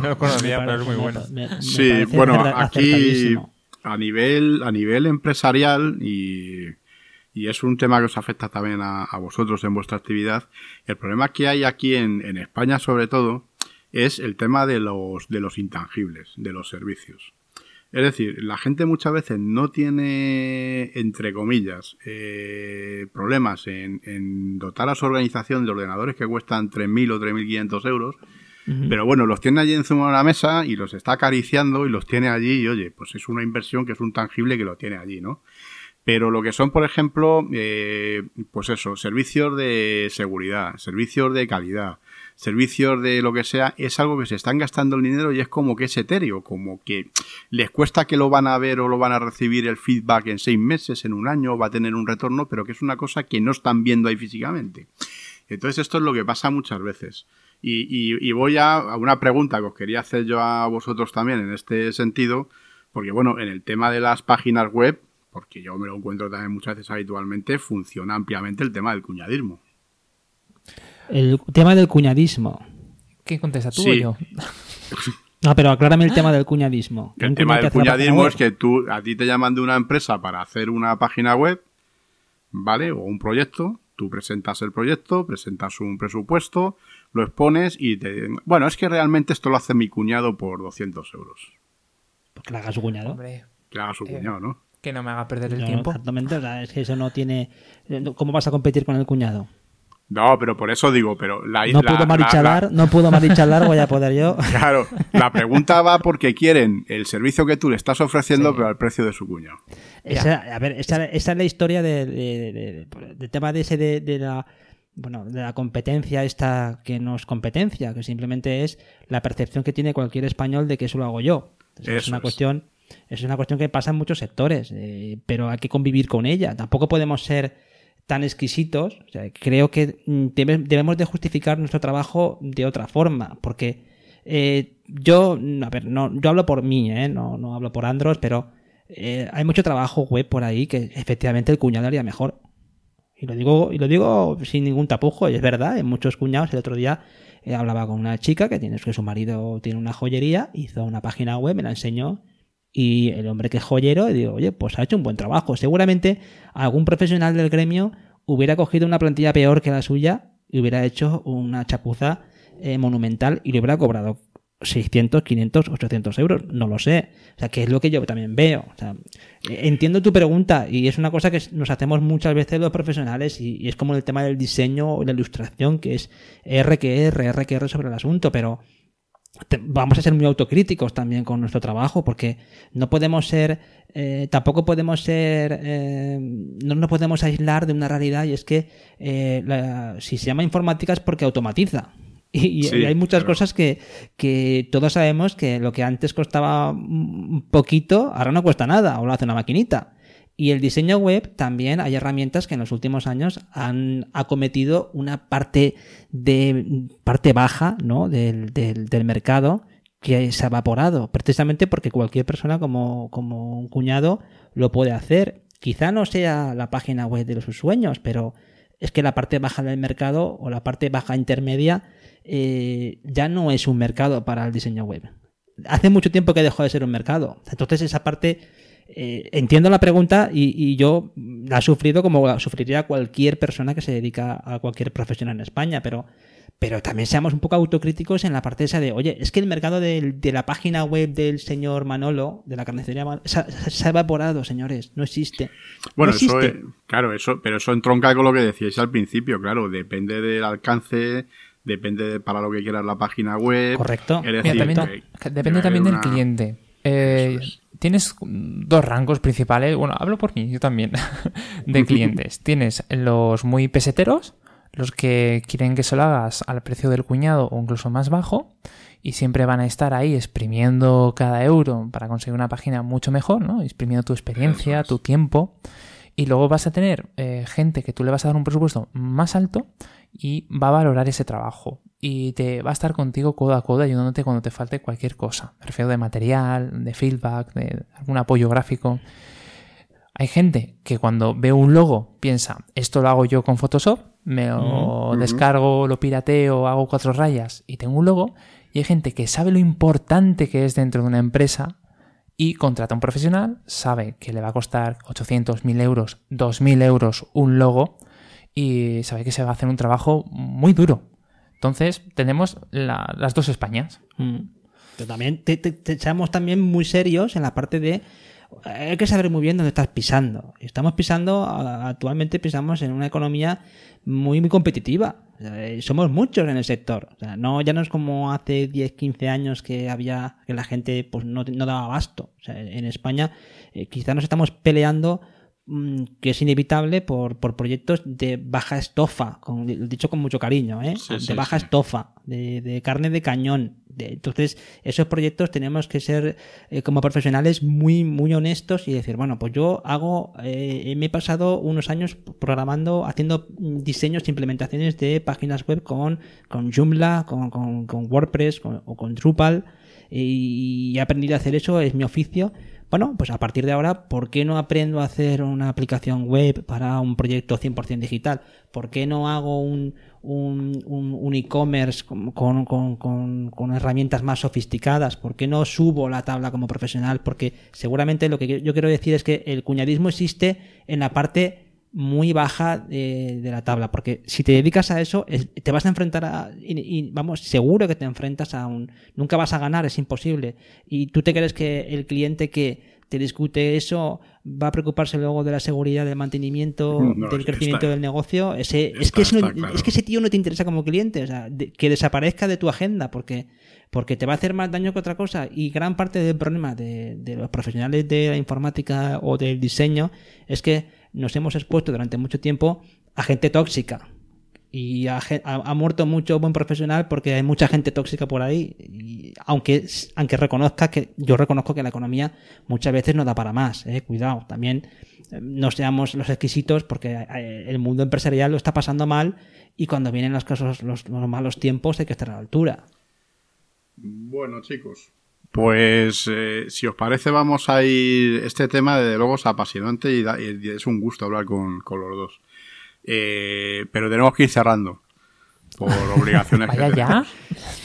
No lo conocía, Me pero es muy parece- bueno. me- me Sí, bueno, acerta- aquí a nivel, a nivel empresarial y, y es un tema que os afecta también a, a vosotros en vuestra actividad, el problema que hay aquí en, en España sobre todo es el tema de los, de los intangibles, de los servicios. Es decir, la gente muchas veces no tiene, entre comillas, eh, problemas en, en dotar a su organización de ordenadores que cuestan 3.000 o 3.500 euros, pero bueno, los tiene allí encima de la mesa y los está acariciando y los tiene allí y oye, pues es una inversión que es un tangible que lo tiene allí, ¿no? Pero lo que son, por ejemplo, eh, pues eso, servicios de seguridad, servicios de calidad, servicios de lo que sea, es algo que se están gastando el dinero y es como que es etéreo, como que les cuesta que lo van a ver o lo van a recibir el feedback en seis meses, en un año, va a tener un retorno, pero que es una cosa que no están viendo ahí físicamente. Entonces esto es lo que pasa muchas veces. Y, voy a, a una pregunta que os quería hacer yo a vosotros también en este sentido, porque bueno, en el tema de las páginas web, porque yo me lo encuentro también muchas veces habitualmente, funciona ampliamente el tema del cuñadismo. El tema del cuñadismo. ¿Qué contesta tú Sí. o yo? No, pero aclárame el tema del cuñadismo. El tema del cuñadismo es que tú, a ti te llaman de una empresa para hacer una página web, ¿vale? O un proyecto, tú presentas el proyecto, presentas un presupuesto, lo expones y te... Bueno, es que realmente esto lo hace mi cuñado por 200 euros. Pues que la haga su cuñado. Hombre, Que haga su Eh, cuñado, ¿no? que no me haga perder el No, tiempo. Exactamente, o sea, es que eso no tiene... ¿Cómo vas a competir con el cuñado? No, pero por eso digo, pero la... No la- pudo la- marichalar, la- no pudo marichalar, voy a poder yo. Claro, la pregunta va porque quieren el servicio que tú le estás ofreciendo, pero al precio de su cuñado. Esa, a ver, esa, esa es la historia de- de- de- de- del tema de ese de, de la bueno, de la competencia esta que no es competencia, que simplemente es la percepción que tiene cualquier español de que eso lo hago yo. Entonces, es una es. cuestión es una cuestión que pasa en muchos sectores, eh, pero hay que convivir con ella. Tampoco podemos ser tan exquisitos. O sea, creo que mm, debe- debemos de justificar nuestro trabajo de otra forma, porque eh, yo, mm, a ver, no, yo hablo por mí, ¿eh? no, no hablo por Andros, pero eh, hay mucho trabajo web por ahí que efectivamente el cuñado haría mejor. Y lo digo, y lo digo sin ningún tapujo, y es verdad, en muchos cuñados. El otro día eh, hablaba con una chica que tiene que su marido tiene una joyería, hizo una página web, me la enseñó. Y el hombre que es joyero, y digo, oye, pues ha hecho un buen trabajo. Seguramente algún profesional del gremio hubiera cogido una plantilla peor que la suya y hubiera hecho una chapuza eh, monumental y le hubiera cobrado 600, 500, 800 euros. No lo sé. O sea, que es lo que yo también veo. O sea, entiendo tu pregunta y es una cosa que nos hacemos muchas veces los profesionales y, es como el tema del diseño o la ilustración, que es R que R, sobre el asunto, pero vamos a ser muy autocríticos también con nuestro trabajo porque no podemos ser eh, tampoco podemos ser eh, no nos podemos aislar de una realidad y es que eh, la- si se llama informática es porque automatiza y, hay muchas claro. cosas que, que todos sabemos que lo que antes costaba un poquito ahora no cuesta nada o lo hace una maquinita y el diseño web también hay herramientas que en los últimos años han acometido una parte de parte baja ¿no? del, del, mercado que se ha evaporado, precisamente porque cualquier persona como, como un cuñado lo puede hacer. Quizá no sea la página web de sus sueños, pero es que la parte baja del mercado o la parte baja intermedia eh, ya no es un mercado para el diseño web. Hace mucho tiempo que dejó de ser un mercado. Entonces esa parte eh, entiendo la pregunta y, y yo la he sufrido como la sufriría cualquier persona que se dedica a cualquier profesión en España, pero, pero también seamos un poco autocríticos en la parte esa de, oye, es que el mercado de, la página web del señor Manolo, de la carnicería, Man- se, ha- se ha evaporado, señores, no existe. Bueno, no eso es, claro, eso, pero eso entronca con lo que decíais al principio, claro, depende del alcance, depende de para lo que quieras la página web. Correcto. Es Mira, decir, también, que- que debe depende también del una- cliente. Eh, es. Tienes dos rangos principales, bueno, hablo por mí, yo también, de clientes. Tienes los muy peseteros, los que quieren que se lo hagas al precio del cuñado o incluso más bajo, y siempre van a estar ahí exprimiendo cada euro para conseguir una página mucho mejor, ¿no? Exprimiendo tu experiencia, tu tiempo. Y luego vas a tener eh, gente que tú le vas a dar un presupuesto más alto y va a valorar ese trabajo. Y te va a estar contigo codo a codo ayudándote cuando te falte cualquier cosa. Me refiero de material, de feedback, de algún apoyo gráfico. Hay gente que cuando ve un logo piensa, esto lo hago yo con Photoshop, me lo descargo, lo pirateo, hago cuatro rayas y tengo un logo. Y hay gente que sabe lo importante que es dentro de una empresa y contrata a un profesional, sabe que le va a costar 800, 1000 euros, 2000 euros un logo y sabe que se va a hacer un trabajo muy duro. Entonces, tenemos la- las dos Españas. Mm. Pero también te, te- seamos también muy serios en la parte de hay que saber muy bien dónde estás pisando. Estamos pisando, actualmente pisamos en una economía muy, muy competitiva. Eh, somos muchos en el sector. O sea, no, ya no es como hace 10, 15 años que había, que la gente pues no, no daba abasto. O sea, en España eh, quizá nos estamos peleando que es inevitable por, por proyectos de baja estofa, con, dicho con mucho cariño, ¿eh? Sí, de sí, baja sí. estofa, de, de carne de cañón. De- entonces, esos proyectos tenemos que ser eh, como profesionales muy, muy honestos y decir, bueno, pues yo hago, eh, me he pasado unos años programando, haciendo mm, diseños e implementaciones de páginas web con, con Joomla, con, con- con WordPress con- o con Drupal y he aprendido a hacer eso, es mi oficio. Bueno, pues a partir de ahora, ¿por qué no aprendo a hacer una aplicación web para un proyecto 100% digital? ¿Por qué no hago un, un, un- e-commerce con- con- con- con herramientas más sofisticadas? ¿Por qué no subo la tabla como profesional? Porque seguramente lo que yo quiero decir es que el cuñadismo existe en la parte muy baja de, de la tabla, porque si te dedicas a eso, es- te vas a enfrentar a, y, y, vamos, seguro que te enfrentas a un, nunca vas a ganar, es imposible. Y tú te crees que el cliente que te discute eso va a preocuparse luego de la seguridad, del mantenimiento, No, del crecimiento está- del negocio. Ese, es, que ese claro. es que ese tío no te interesa como cliente, o sea, de- que desaparezca de tu agenda, porque porque te va a hacer más daño que otra cosa. Y gran parte del problema de, de los profesionales de la informática o del diseño es que nos hemos expuesto durante mucho tiempo a gente tóxica. Y ha, muerto mucho buen profesional porque hay mucha gente tóxica por ahí. Y aunque, aunque reconozca que yo reconozco que la economía muchas veces no da para más. eh, Cuidado, también eh, no seamos los exquisitos porque eh, el mundo empresarial lo está pasando mal y cuando vienen los, los malos tiempos hay que estar a la altura. Bueno, chicos. Pues eh, si os parece vamos a ir... Este tema desde luego es apasionante y, da- y es un gusto hablar con, con los dos. Eh, pero tenemos que ir cerrando. Por obligaciones que Vaya ya.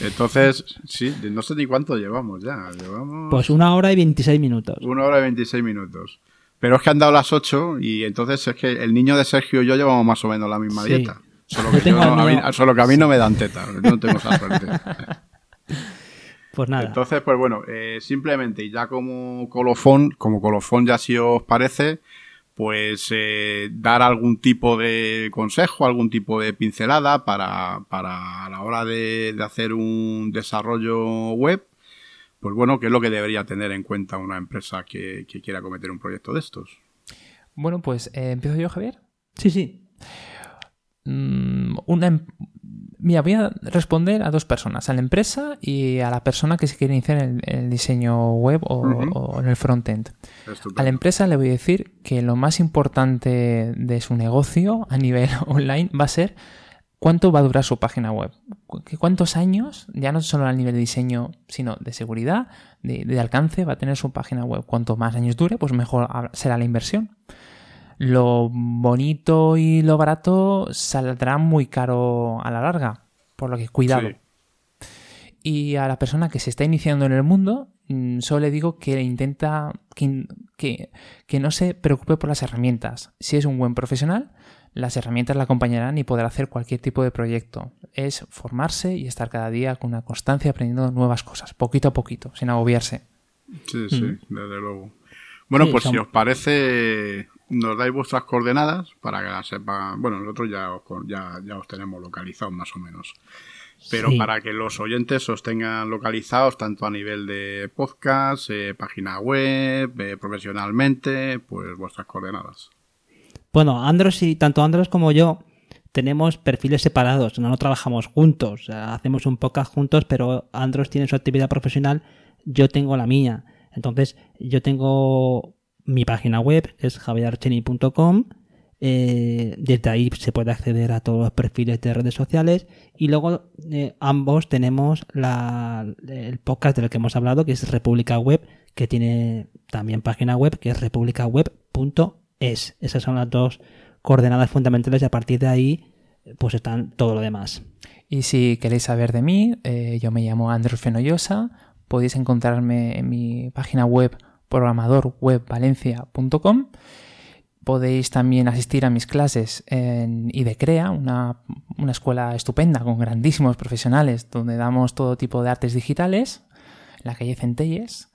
Entonces, sí, no sé ni cuánto llevamos ya. Llevamos Pues una hora y 26 minutos. una hora y 26 minutos. Pero es que han dado las 8 y entonces es que el niño de Sergio y yo llevamos más o menos la misma Sí. dieta. Solo que, yo no- a mí, solo que a mí no me dan teta. No tengo esa suerte. Pues nada. Entonces, pues bueno, eh, simplemente, y ya como colofón, como colofón ya si os parece, pues eh, dar algún tipo de consejo, algún tipo de pincelada para, para a la hora de, de hacer un desarrollo web, pues bueno, qué es lo que debería tener en cuenta una empresa que, que quiera cometer un proyecto de estos. Bueno, pues eh, empiezo yo, Javier. Sí, sí. Mm, una em- Mira, voy a responder a dos personas, a la empresa y a la persona que se quiere iniciar en el, diseño web o, en el frontend. A la empresa le voy a decir que lo más importante de su negocio a nivel online va a ser cuánto va a durar su página web. ¿Cuántos años, ya no solo a nivel de diseño, sino de seguridad, de, de alcance, va a tener su página web? Cuanto más años dure, pues mejor será la inversión. Lo bonito y lo barato saldrá muy caro a la larga, por lo que cuidado. Sí. Y a la persona que se está iniciando en el mundo, mm, solo le digo que intenta que, que, que no se preocupe por las herramientas. Si es un buen profesional, las herramientas la acompañarán y podrá hacer cualquier tipo de proyecto. Es formarse y estar cada día con una constancia aprendiendo nuevas cosas, poquito a poquito, sin agobiarse. Sí, sí, desde luego. Bueno, Sí, pues son- si os parece, nos dais vuestras coordenadas para que las sepan. Bueno, nosotros ya os, ya, ya os tenemos localizados más o menos. Pero Sí. para que los oyentes os tengan localizados tanto a nivel de podcast, eh, página web, eh, profesionalmente, pues vuestras coordenadas. Bueno, Andros y tanto Andros como yo tenemos perfiles separados, no, no trabajamos juntos, hacemos un podcast juntos, pero Andros tiene su actividad profesional, yo tengo la mía. Entonces, yo tengo mi página web, es javierarcheni.com. eh, desde ahí se puede acceder a todos los perfiles de redes sociales y luego eh, ambos tenemos la, el podcast del que hemos hablado que es República Web que tiene también página web que es republicaweb.es esas son las dos coordenadas fundamentales y a partir de ahí pues están todo lo demás Y si queréis saber de mí, eh, yo me llamo Andrés Fenollosa. Podéis encontrarme en mi página web programadorwebvalencia.com. Podéis también asistir a mis clases en IDECREA, una, una escuela estupenda con grandísimos profesionales donde damos todo tipo de artes digitales, en la calle Centelles.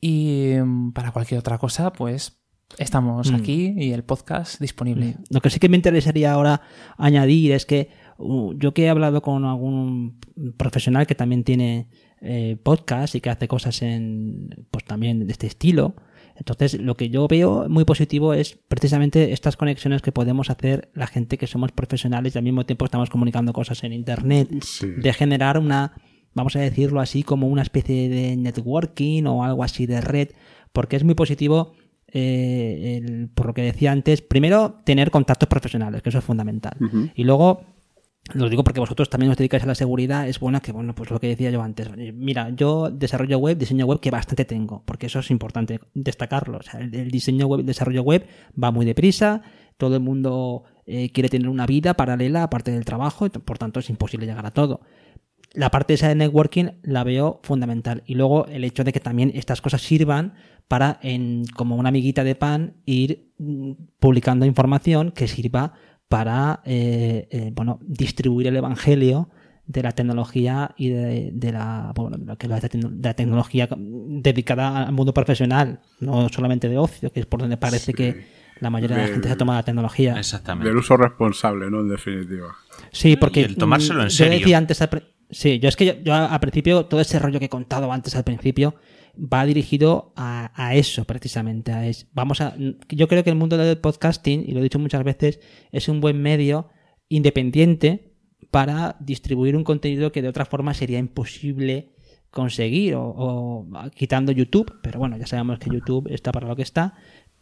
Y mm, para cualquier otra cosa, pues estamos Mm. aquí y el podcast disponible. Lo que sí que me interesaría ahora añadir es que uh, yo que he hablado con algún profesional que también tiene eh, podcast y que hace cosas en pues también de este estilo, Entonces, lo que yo veo muy positivo es precisamente estas conexiones que podemos hacer la gente que somos profesionales y al mismo tiempo estamos comunicando cosas en Internet, Sí. de generar una, vamos a decirlo así, como una especie de networking o algo así de red, porque es muy positivo, eh, el- por lo que decía antes, primero tener contactos profesionales, que eso es fundamental. Y luego lo digo porque vosotros también os dedicáis a la seguridad, es bueno que, bueno, pues lo que decía yo antes. eh, Mira, yo desarrollo web, diseño web, que bastante tengo, porque eso es importante destacarlo. O sea, el, el diseño web, el desarrollo web va muy deprisa, todo el mundo eh, quiere tener una vida paralela aparte del trabajo, y por tanto es imposible llegar a todo. La parte esa de networking la veo fundamental. Y luego el hecho de que también estas cosas sirvan para, en, como una amiguita de pan, ir mm, publicando información que sirva para eh, eh, bueno, distribuir el evangelio de la tecnología y de, de la, bueno, de lo que es la, de la tecnología dedicada al mundo profesional, no solamente de ocio, que es por donde parece Sí. que la mayoría de la gente se toma la tecnología. Exactamente. Del uso responsable, ¿no? En definitiva. Sí, porque Y el tomárselo en serio. Yo decía antes, al sí, yo es que yo, yo al principio todo ese rollo que he contado antes al principio va dirigido a, eso precisamente, a es, vamos a, yo creo que el mundo del podcasting y lo he dicho muchas veces es un buen medio independiente para distribuir un contenido que de otra forma sería imposible conseguir o, o quitando YouTube, pero bueno, ya sabemos que YouTube está para lo que está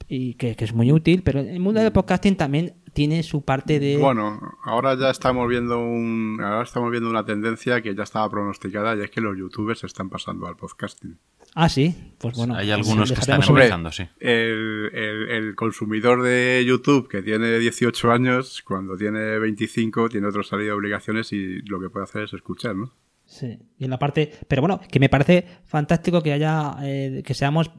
y que, que es muy útil, pero el mundo del podcasting también tiene su parte de... Bueno, ahora ya estamos viendo un, ahora estamos viendo una tendencia que ya estaba pronosticada y es que los youtubers se están pasando al podcasting. Ah, sí, pues bueno. Hay algunos que están empezando, sí. El, el- el consumidor de YouTube que tiene 18 años, cuando tiene 25, tiene otra salida de obligaciones y lo que puede hacer es escuchar, ¿no? Sí, y en la parte. Pero bueno, que me parece fantástico que haya. eh, que seamos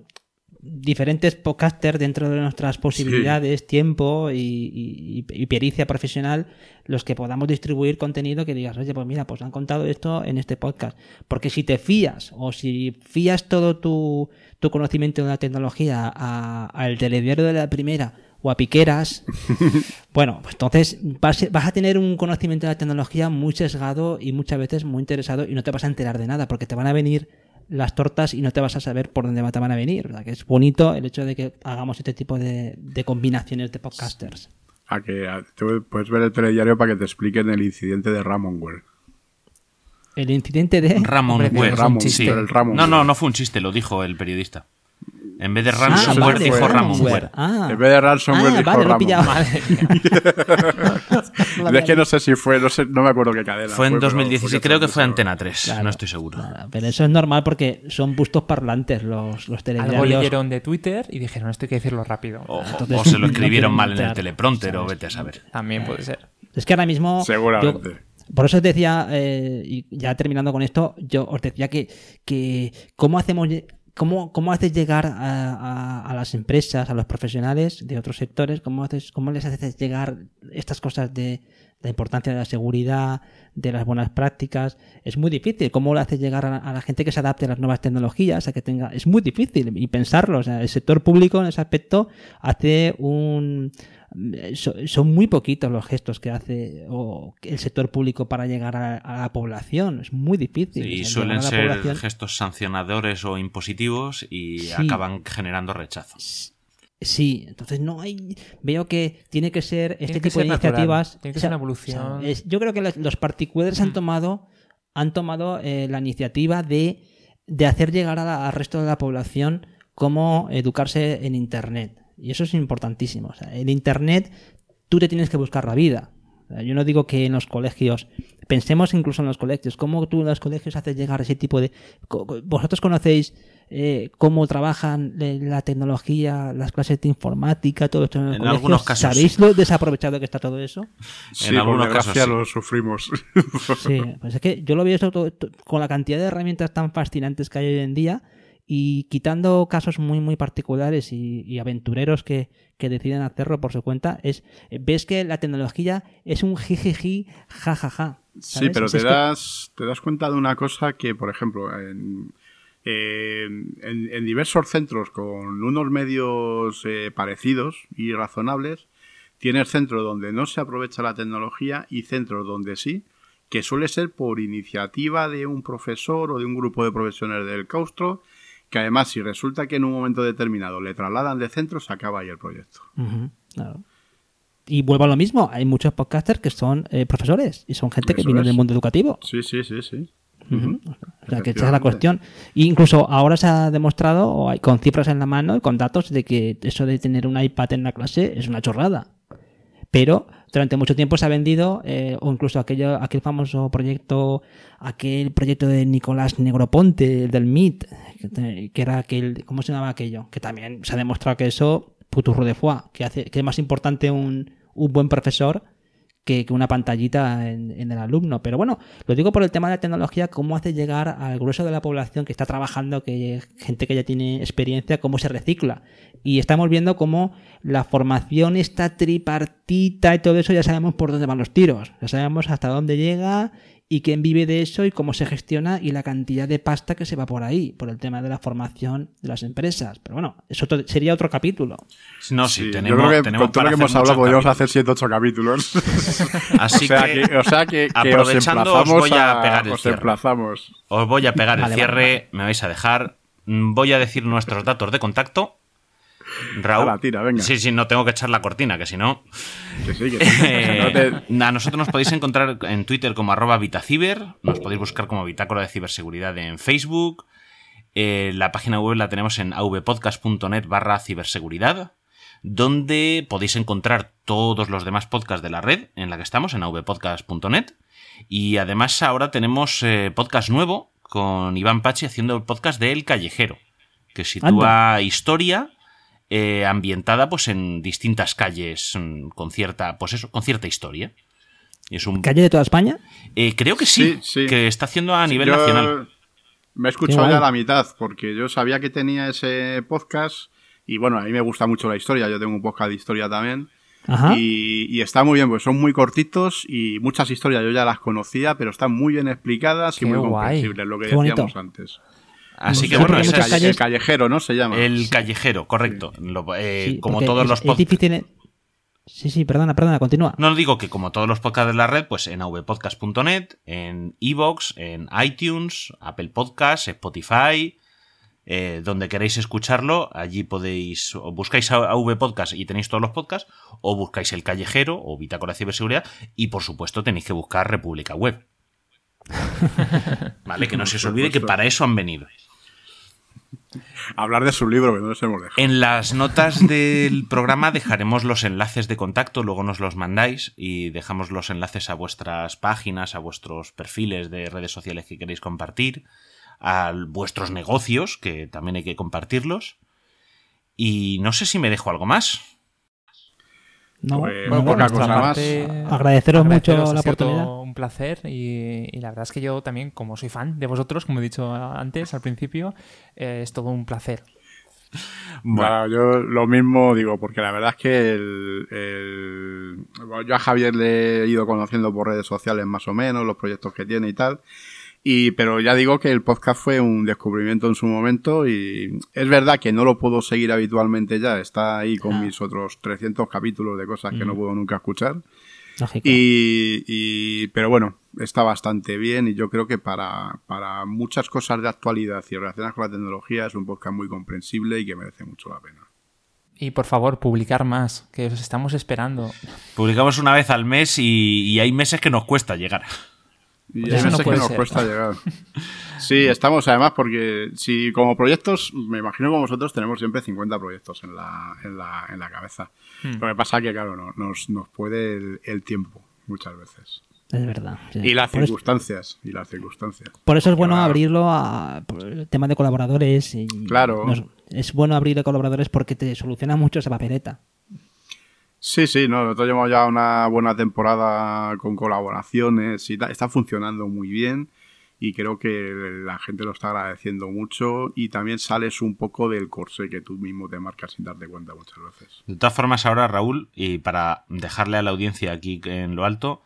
diferentes podcasters dentro de nuestras posibilidades, tiempo y, y- y pericia profesional, los que podamos distribuir contenido que digas, oye, pues mira, pues han contado esto en este podcast. Porque si te fías o si fías todo tu, tu conocimiento de la tecnología a- al telediario de la primera o a piqueras, bueno, pues entonces vas, vas a tener un conocimiento de la tecnología muy sesgado y muchas veces muy interesado y no te vas a enterar de nada porque te van a venir las tortas y no te vas a saber por dónde te van a venir. Sea, que es bonito el hecho de que hagamos este tipo de, de combinaciones de podcasters. A que a- te puedes ver el telediario para que te expliquen el incidente de Ramonware. El incidente de... Ramon Ware, Ramon, sí. el Ramon No, no, no fue un chiste, lo dijo el periodista. En vez de Ah, ransomware, vale, dijo fue Ramonware. Ah. En vez de ransomware, Ah, dijo vale, Ramon. Es que no sé si fue, no, sé, no me acuerdo qué cadena. Fue en pero 2016, porque creo que fue Antena 3, Claro, no estoy seguro. claro, pero eso es normal porque son bustos parlantes los, los Algo telediarios. leyeron de Twitter y dijeron, esto hay que decirlo rápido. O, entonces o se lo escribieron mal en el teleprompter o vete a saber. También puede ser. Es que ahora mismo. Seguramente. yo- por eso os decía, eh, y ya terminando con esto, yo os decía que, que cómo hacemos. ¿Cómo, ¿Cómo haces llegar a, a- a las empresas, a los profesionales de otros sectores? ¿Cómo, haces, ¿Cómo les haces llegar estas cosas de la importancia de la seguridad, de las buenas prácticas? Es muy difícil. ¿Cómo lo haces llegar a, a la gente que se adapte a las nuevas tecnologías? A que tenga, es muy difícil y pensarlo. O sea, el sector público en ese aspecto hace un, son muy poquitos los gestos que hace o el sector público para llegar a, a la población. Es muy difícil. Y suelen ser población- gestos sancionadores o impositivos y Sí. acaban generando rechazo. Sí, entonces no hay. Veo que tiene que ser este Tiene tipo de natural, iniciativas. tiene que ser una evolución. sea, es- yo creo que los, los particulares han tomado, han tomado eh, la iniciativa de, de hacer llegar a la- al resto de la población cómo educarse en Internet. Y eso es importantísimo. O sea, en Internet tú te tienes que buscar la vida. O sea, Yo no digo que en los colegios, pensemos incluso en los colegios, cómo tú en los colegios haces llegar ese tipo de... ¿Vosotros conocéis eh, cómo trabajan la tecnología, las clases de informática, todo esto en el En colegio? algunos casos ¿Sabéis lo desaprovechado que está todo eso? Sí, En algunos casos sí. lo sufrimos. Sí, pues es que yo lo veo todo- to- con la cantidad de herramientas tan fascinantes que hay hoy en día y quitando casos muy muy particulares y, y aventureros que, que deciden hacerlo por su cuenta, es ves que la tecnología es un jijiji, jajaja. Sí, pero te das, te das cuenta de una cosa que, por ejemplo, en, en- en- en diversos centros con unos medios eh, parecidos y razonables, tienes centros donde no se aprovecha la tecnología y centros donde sí, que suele ser por iniciativa de un profesor o de un grupo de profesionales del claustro que además si resulta que en un momento determinado le trasladan de centro, se acaba ahí el proyecto. Claro. Y vuelvo a lo mismo, hay muchos podcasters que son eh, profesores y son gente que viene es. del mundo educativo. Sí, sí, sí, sí. O sea, que esa es la cuestión. E incluso ahora se ha demostrado, con cifras en la mano y con datos, de que eso de tener un iPad en la clase es una chorrada. Pero durante mucho tiempo se ha vendido, eh, o incluso aquello, aquel famoso proyecto, aquel proyecto de Nicolás Negroponte, el del MIT, que, era aquel, ¿cómo se llamaba aquello? Que también se ha demostrado que eso, puturro de foie, que, hace, que es más importante un, un buen profesor que, que una pantallita en, en el alumno. Pero bueno, lo digo por el tema de la tecnología, cómo hace llegar al grueso de la población que está trabajando, que gente que ya tiene experiencia, cómo se recicla. Y estamos viendo cómo la formación está tripartita y todo eso, ya sabemos por dónde van los tiros. Ya sabemos hasta dónde llega y quién vive de eso y cómo se gestiona y la cantidad de pasta que se va por ahí, por el tema de la formación de las empresas. Pero bueno, eso sería otro capítulo. No, sí, Sí, tenemos, yo creo que tenemos con todo lo que hemos hablado podríamos hacer 7 8 capítulos. Así o, sea que, que, o sea que, que os aprovechando, os emplazamos voy a pegar el os cierre. emplazamos. os voy a pegar Vale, el cierre, vale, me vais a dejar. Mm, Voy a decir nuestros datos de contacto. Raúl. Tira, venga. Sí, sí, no tengo que echar la cortina, que si no. Que sí, que sí. Eh, A nosotros nos podéis encontrar en Twitter como arroba Vitaciber, nos podéis buscar como Bitácora de Ciberseguridad en Facebook, eh, la página web la tenemos en avpodcast.net barra ciberseguridad, donde podéis encontrar todos los demás podcasts de la red en la que estamos, en avpodcast.net, y además ahora tenemos eh, podcast nuevo con Iván Pachi haciendo el podcast de El Callejero, que sitúa historia eh, ambientada pues en distintas calles mm, con cierta pues eso con cierta historia y es un ¿Calle de toda España? eh, creo que sí, Sí, sí. que está haciendo a nivel Yo nacional Me he escuchado ya la mitad, porque yo sabía que tenía ese podcast. Y bueno, a mí me gusta mucho la historia. Yo tengo un podcast de historia también. Ajá. Y, y está muy bien, pues son muy cortitos y muchas historias yo ya las conocía, pero están muy bien explicadas y Qué muy guay. comprensibles, lo que Qué bonito. decíamos antes. Así que bueno es calles- El callejero, ¿no? Se llama. el callejero correcto Lo- eh, Sí, como todos es- los podcasts en- Sí, sí, perdona, perdona, continúa. no digo que como todos los podcasts de la red, pues en avpodcast.net, en Evox, en iTunes, Apple Podcasts, Spotify, eh, donde queréis escucharlo, allí podéis, o buscáis a AV Podcast y tenéis todos los podcasts, o buscáis El Callejero o Bitácora de Ciberseguridad, y por supuesto tenéis que buscar República Web. vale, que no se os olvide que para eso han venido. Hablar de su libro, que no nos hemos dejado. En las notas del programa dejaremos los enlaces de contacto, luego nos los mandáis y dejamos los enlaces a vuestras páginas, a vuestros perfiles de redes sociales que queréis compartir, a vuestros negocios, que también hay que compartirlos. Y no sé si me dejo algo más. No, Pues, no, Bueno, por nuestra más. Agradeceros mucho la oportunidad. todo Un placer y, y la verdad es que yo también, como soy fan de vosotros, como he dicho antes al principio, eh, es todo un placer. Claro, yo lo mismo digo, porque la verdad es que el, el- bueno, yo a Javier le he ido conociendo por redes sociales más o menos, los proyectos que tiene y tal. Y, pero ya digo que el podcast fue un descubrimiento en su momento y es verdad que no lo puedo seguir habitualmente ya. Está ahí con Ah. mis otros 300 capítulos de cosas que no Mm. puedo nunca escuchar. Y- pero bueno, está bastante bien y yo creo que para, para muchas cosas de actualidad y relacionadas con la tecnología es un podcast muy comprensible y que merece mucho la pena. Y por favor, publicar más, que os estamos esperando. Publicamos una vez al mes y, y hay meses que nos cuesta llegar. Y Pues eso no que nos ser. cuesta llegar. Sí, estamos además porque si como proyectos, me imagino que vosotros tenemos siempre 50 proyectos en la, en la, en la cabeza. Hmm. Lo que pasa que, claro, no- nos, nos puede el, el tiempo muchas veces. Es verdad. sí. Y las por, eso, circunstancias. Y las circunstancias. por eso es bueno Claro. abrirlo a el tema de colaboradores. Y Claro. nos- es bueno abrir a colaboradores porque te soluciona mucho esa papeleta. Sí, sí, no, nosotros llevamos ya una buena temporada con colaboraciones y. Está funcionando muy bien y creo que la gente lo está agradeciendo mucho y también sales un poco del corsé que tú mismo te marcas sin darte cuenta muchas veces. De todas formas, ahora, Raúl, y para dejarle a la audiencia aquí en lo alto,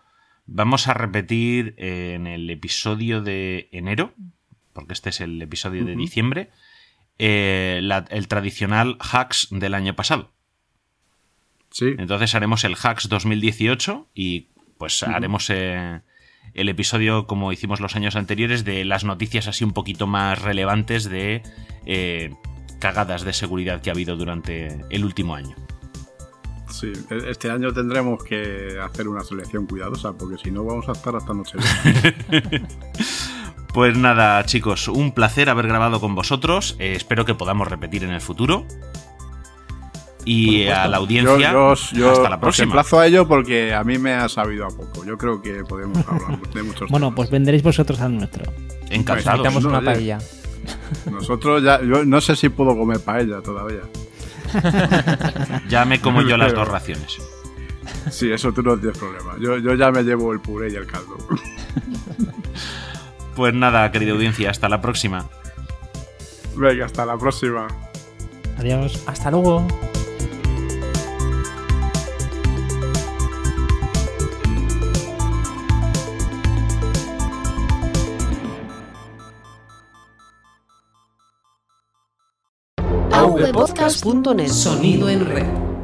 vamos a repetir en el episodio de enero, porque este es el episodio de diciembre, eh, la- el tradicional hacks del año pasado. Sí, Entonces haremos el hacks 2018 y pues haremos eh, el episodio, como hicimos los años anteriores, de las noticias así un poquito más relevantes de eh, cagadas de seguridad que ha habido durante el último año. Sí, e- este año tendremos que hacer una selección cuidadosa, porque si no vamos a estar hasta noche. Pues nada, chicos, un placer haber grabado con vosotros. Eh, espero que podamos repetir en el futuro. Y a la audiencia, yo, yo- yo hasta la próxima. emplazo a ello porque a mí me ha sabido a poco. Yo creo que podemos hablar de muchos Bueno, temas. pues vendréis vosotros al nuestro. Encantados. Necesitamos una oye. paella. Nosotros ya, yo no sé si puedo comer paella todavía. Ya me como yo las dos raciones. Sí, eso tú no tienes problema. Yo, yo ya me llevo el puré y el caldo. Pues nada, querida audiencia, hasta la próxima. Venga, hasta la próxima. Adiós. Hasta luego. avpodcast.net Sonido en red.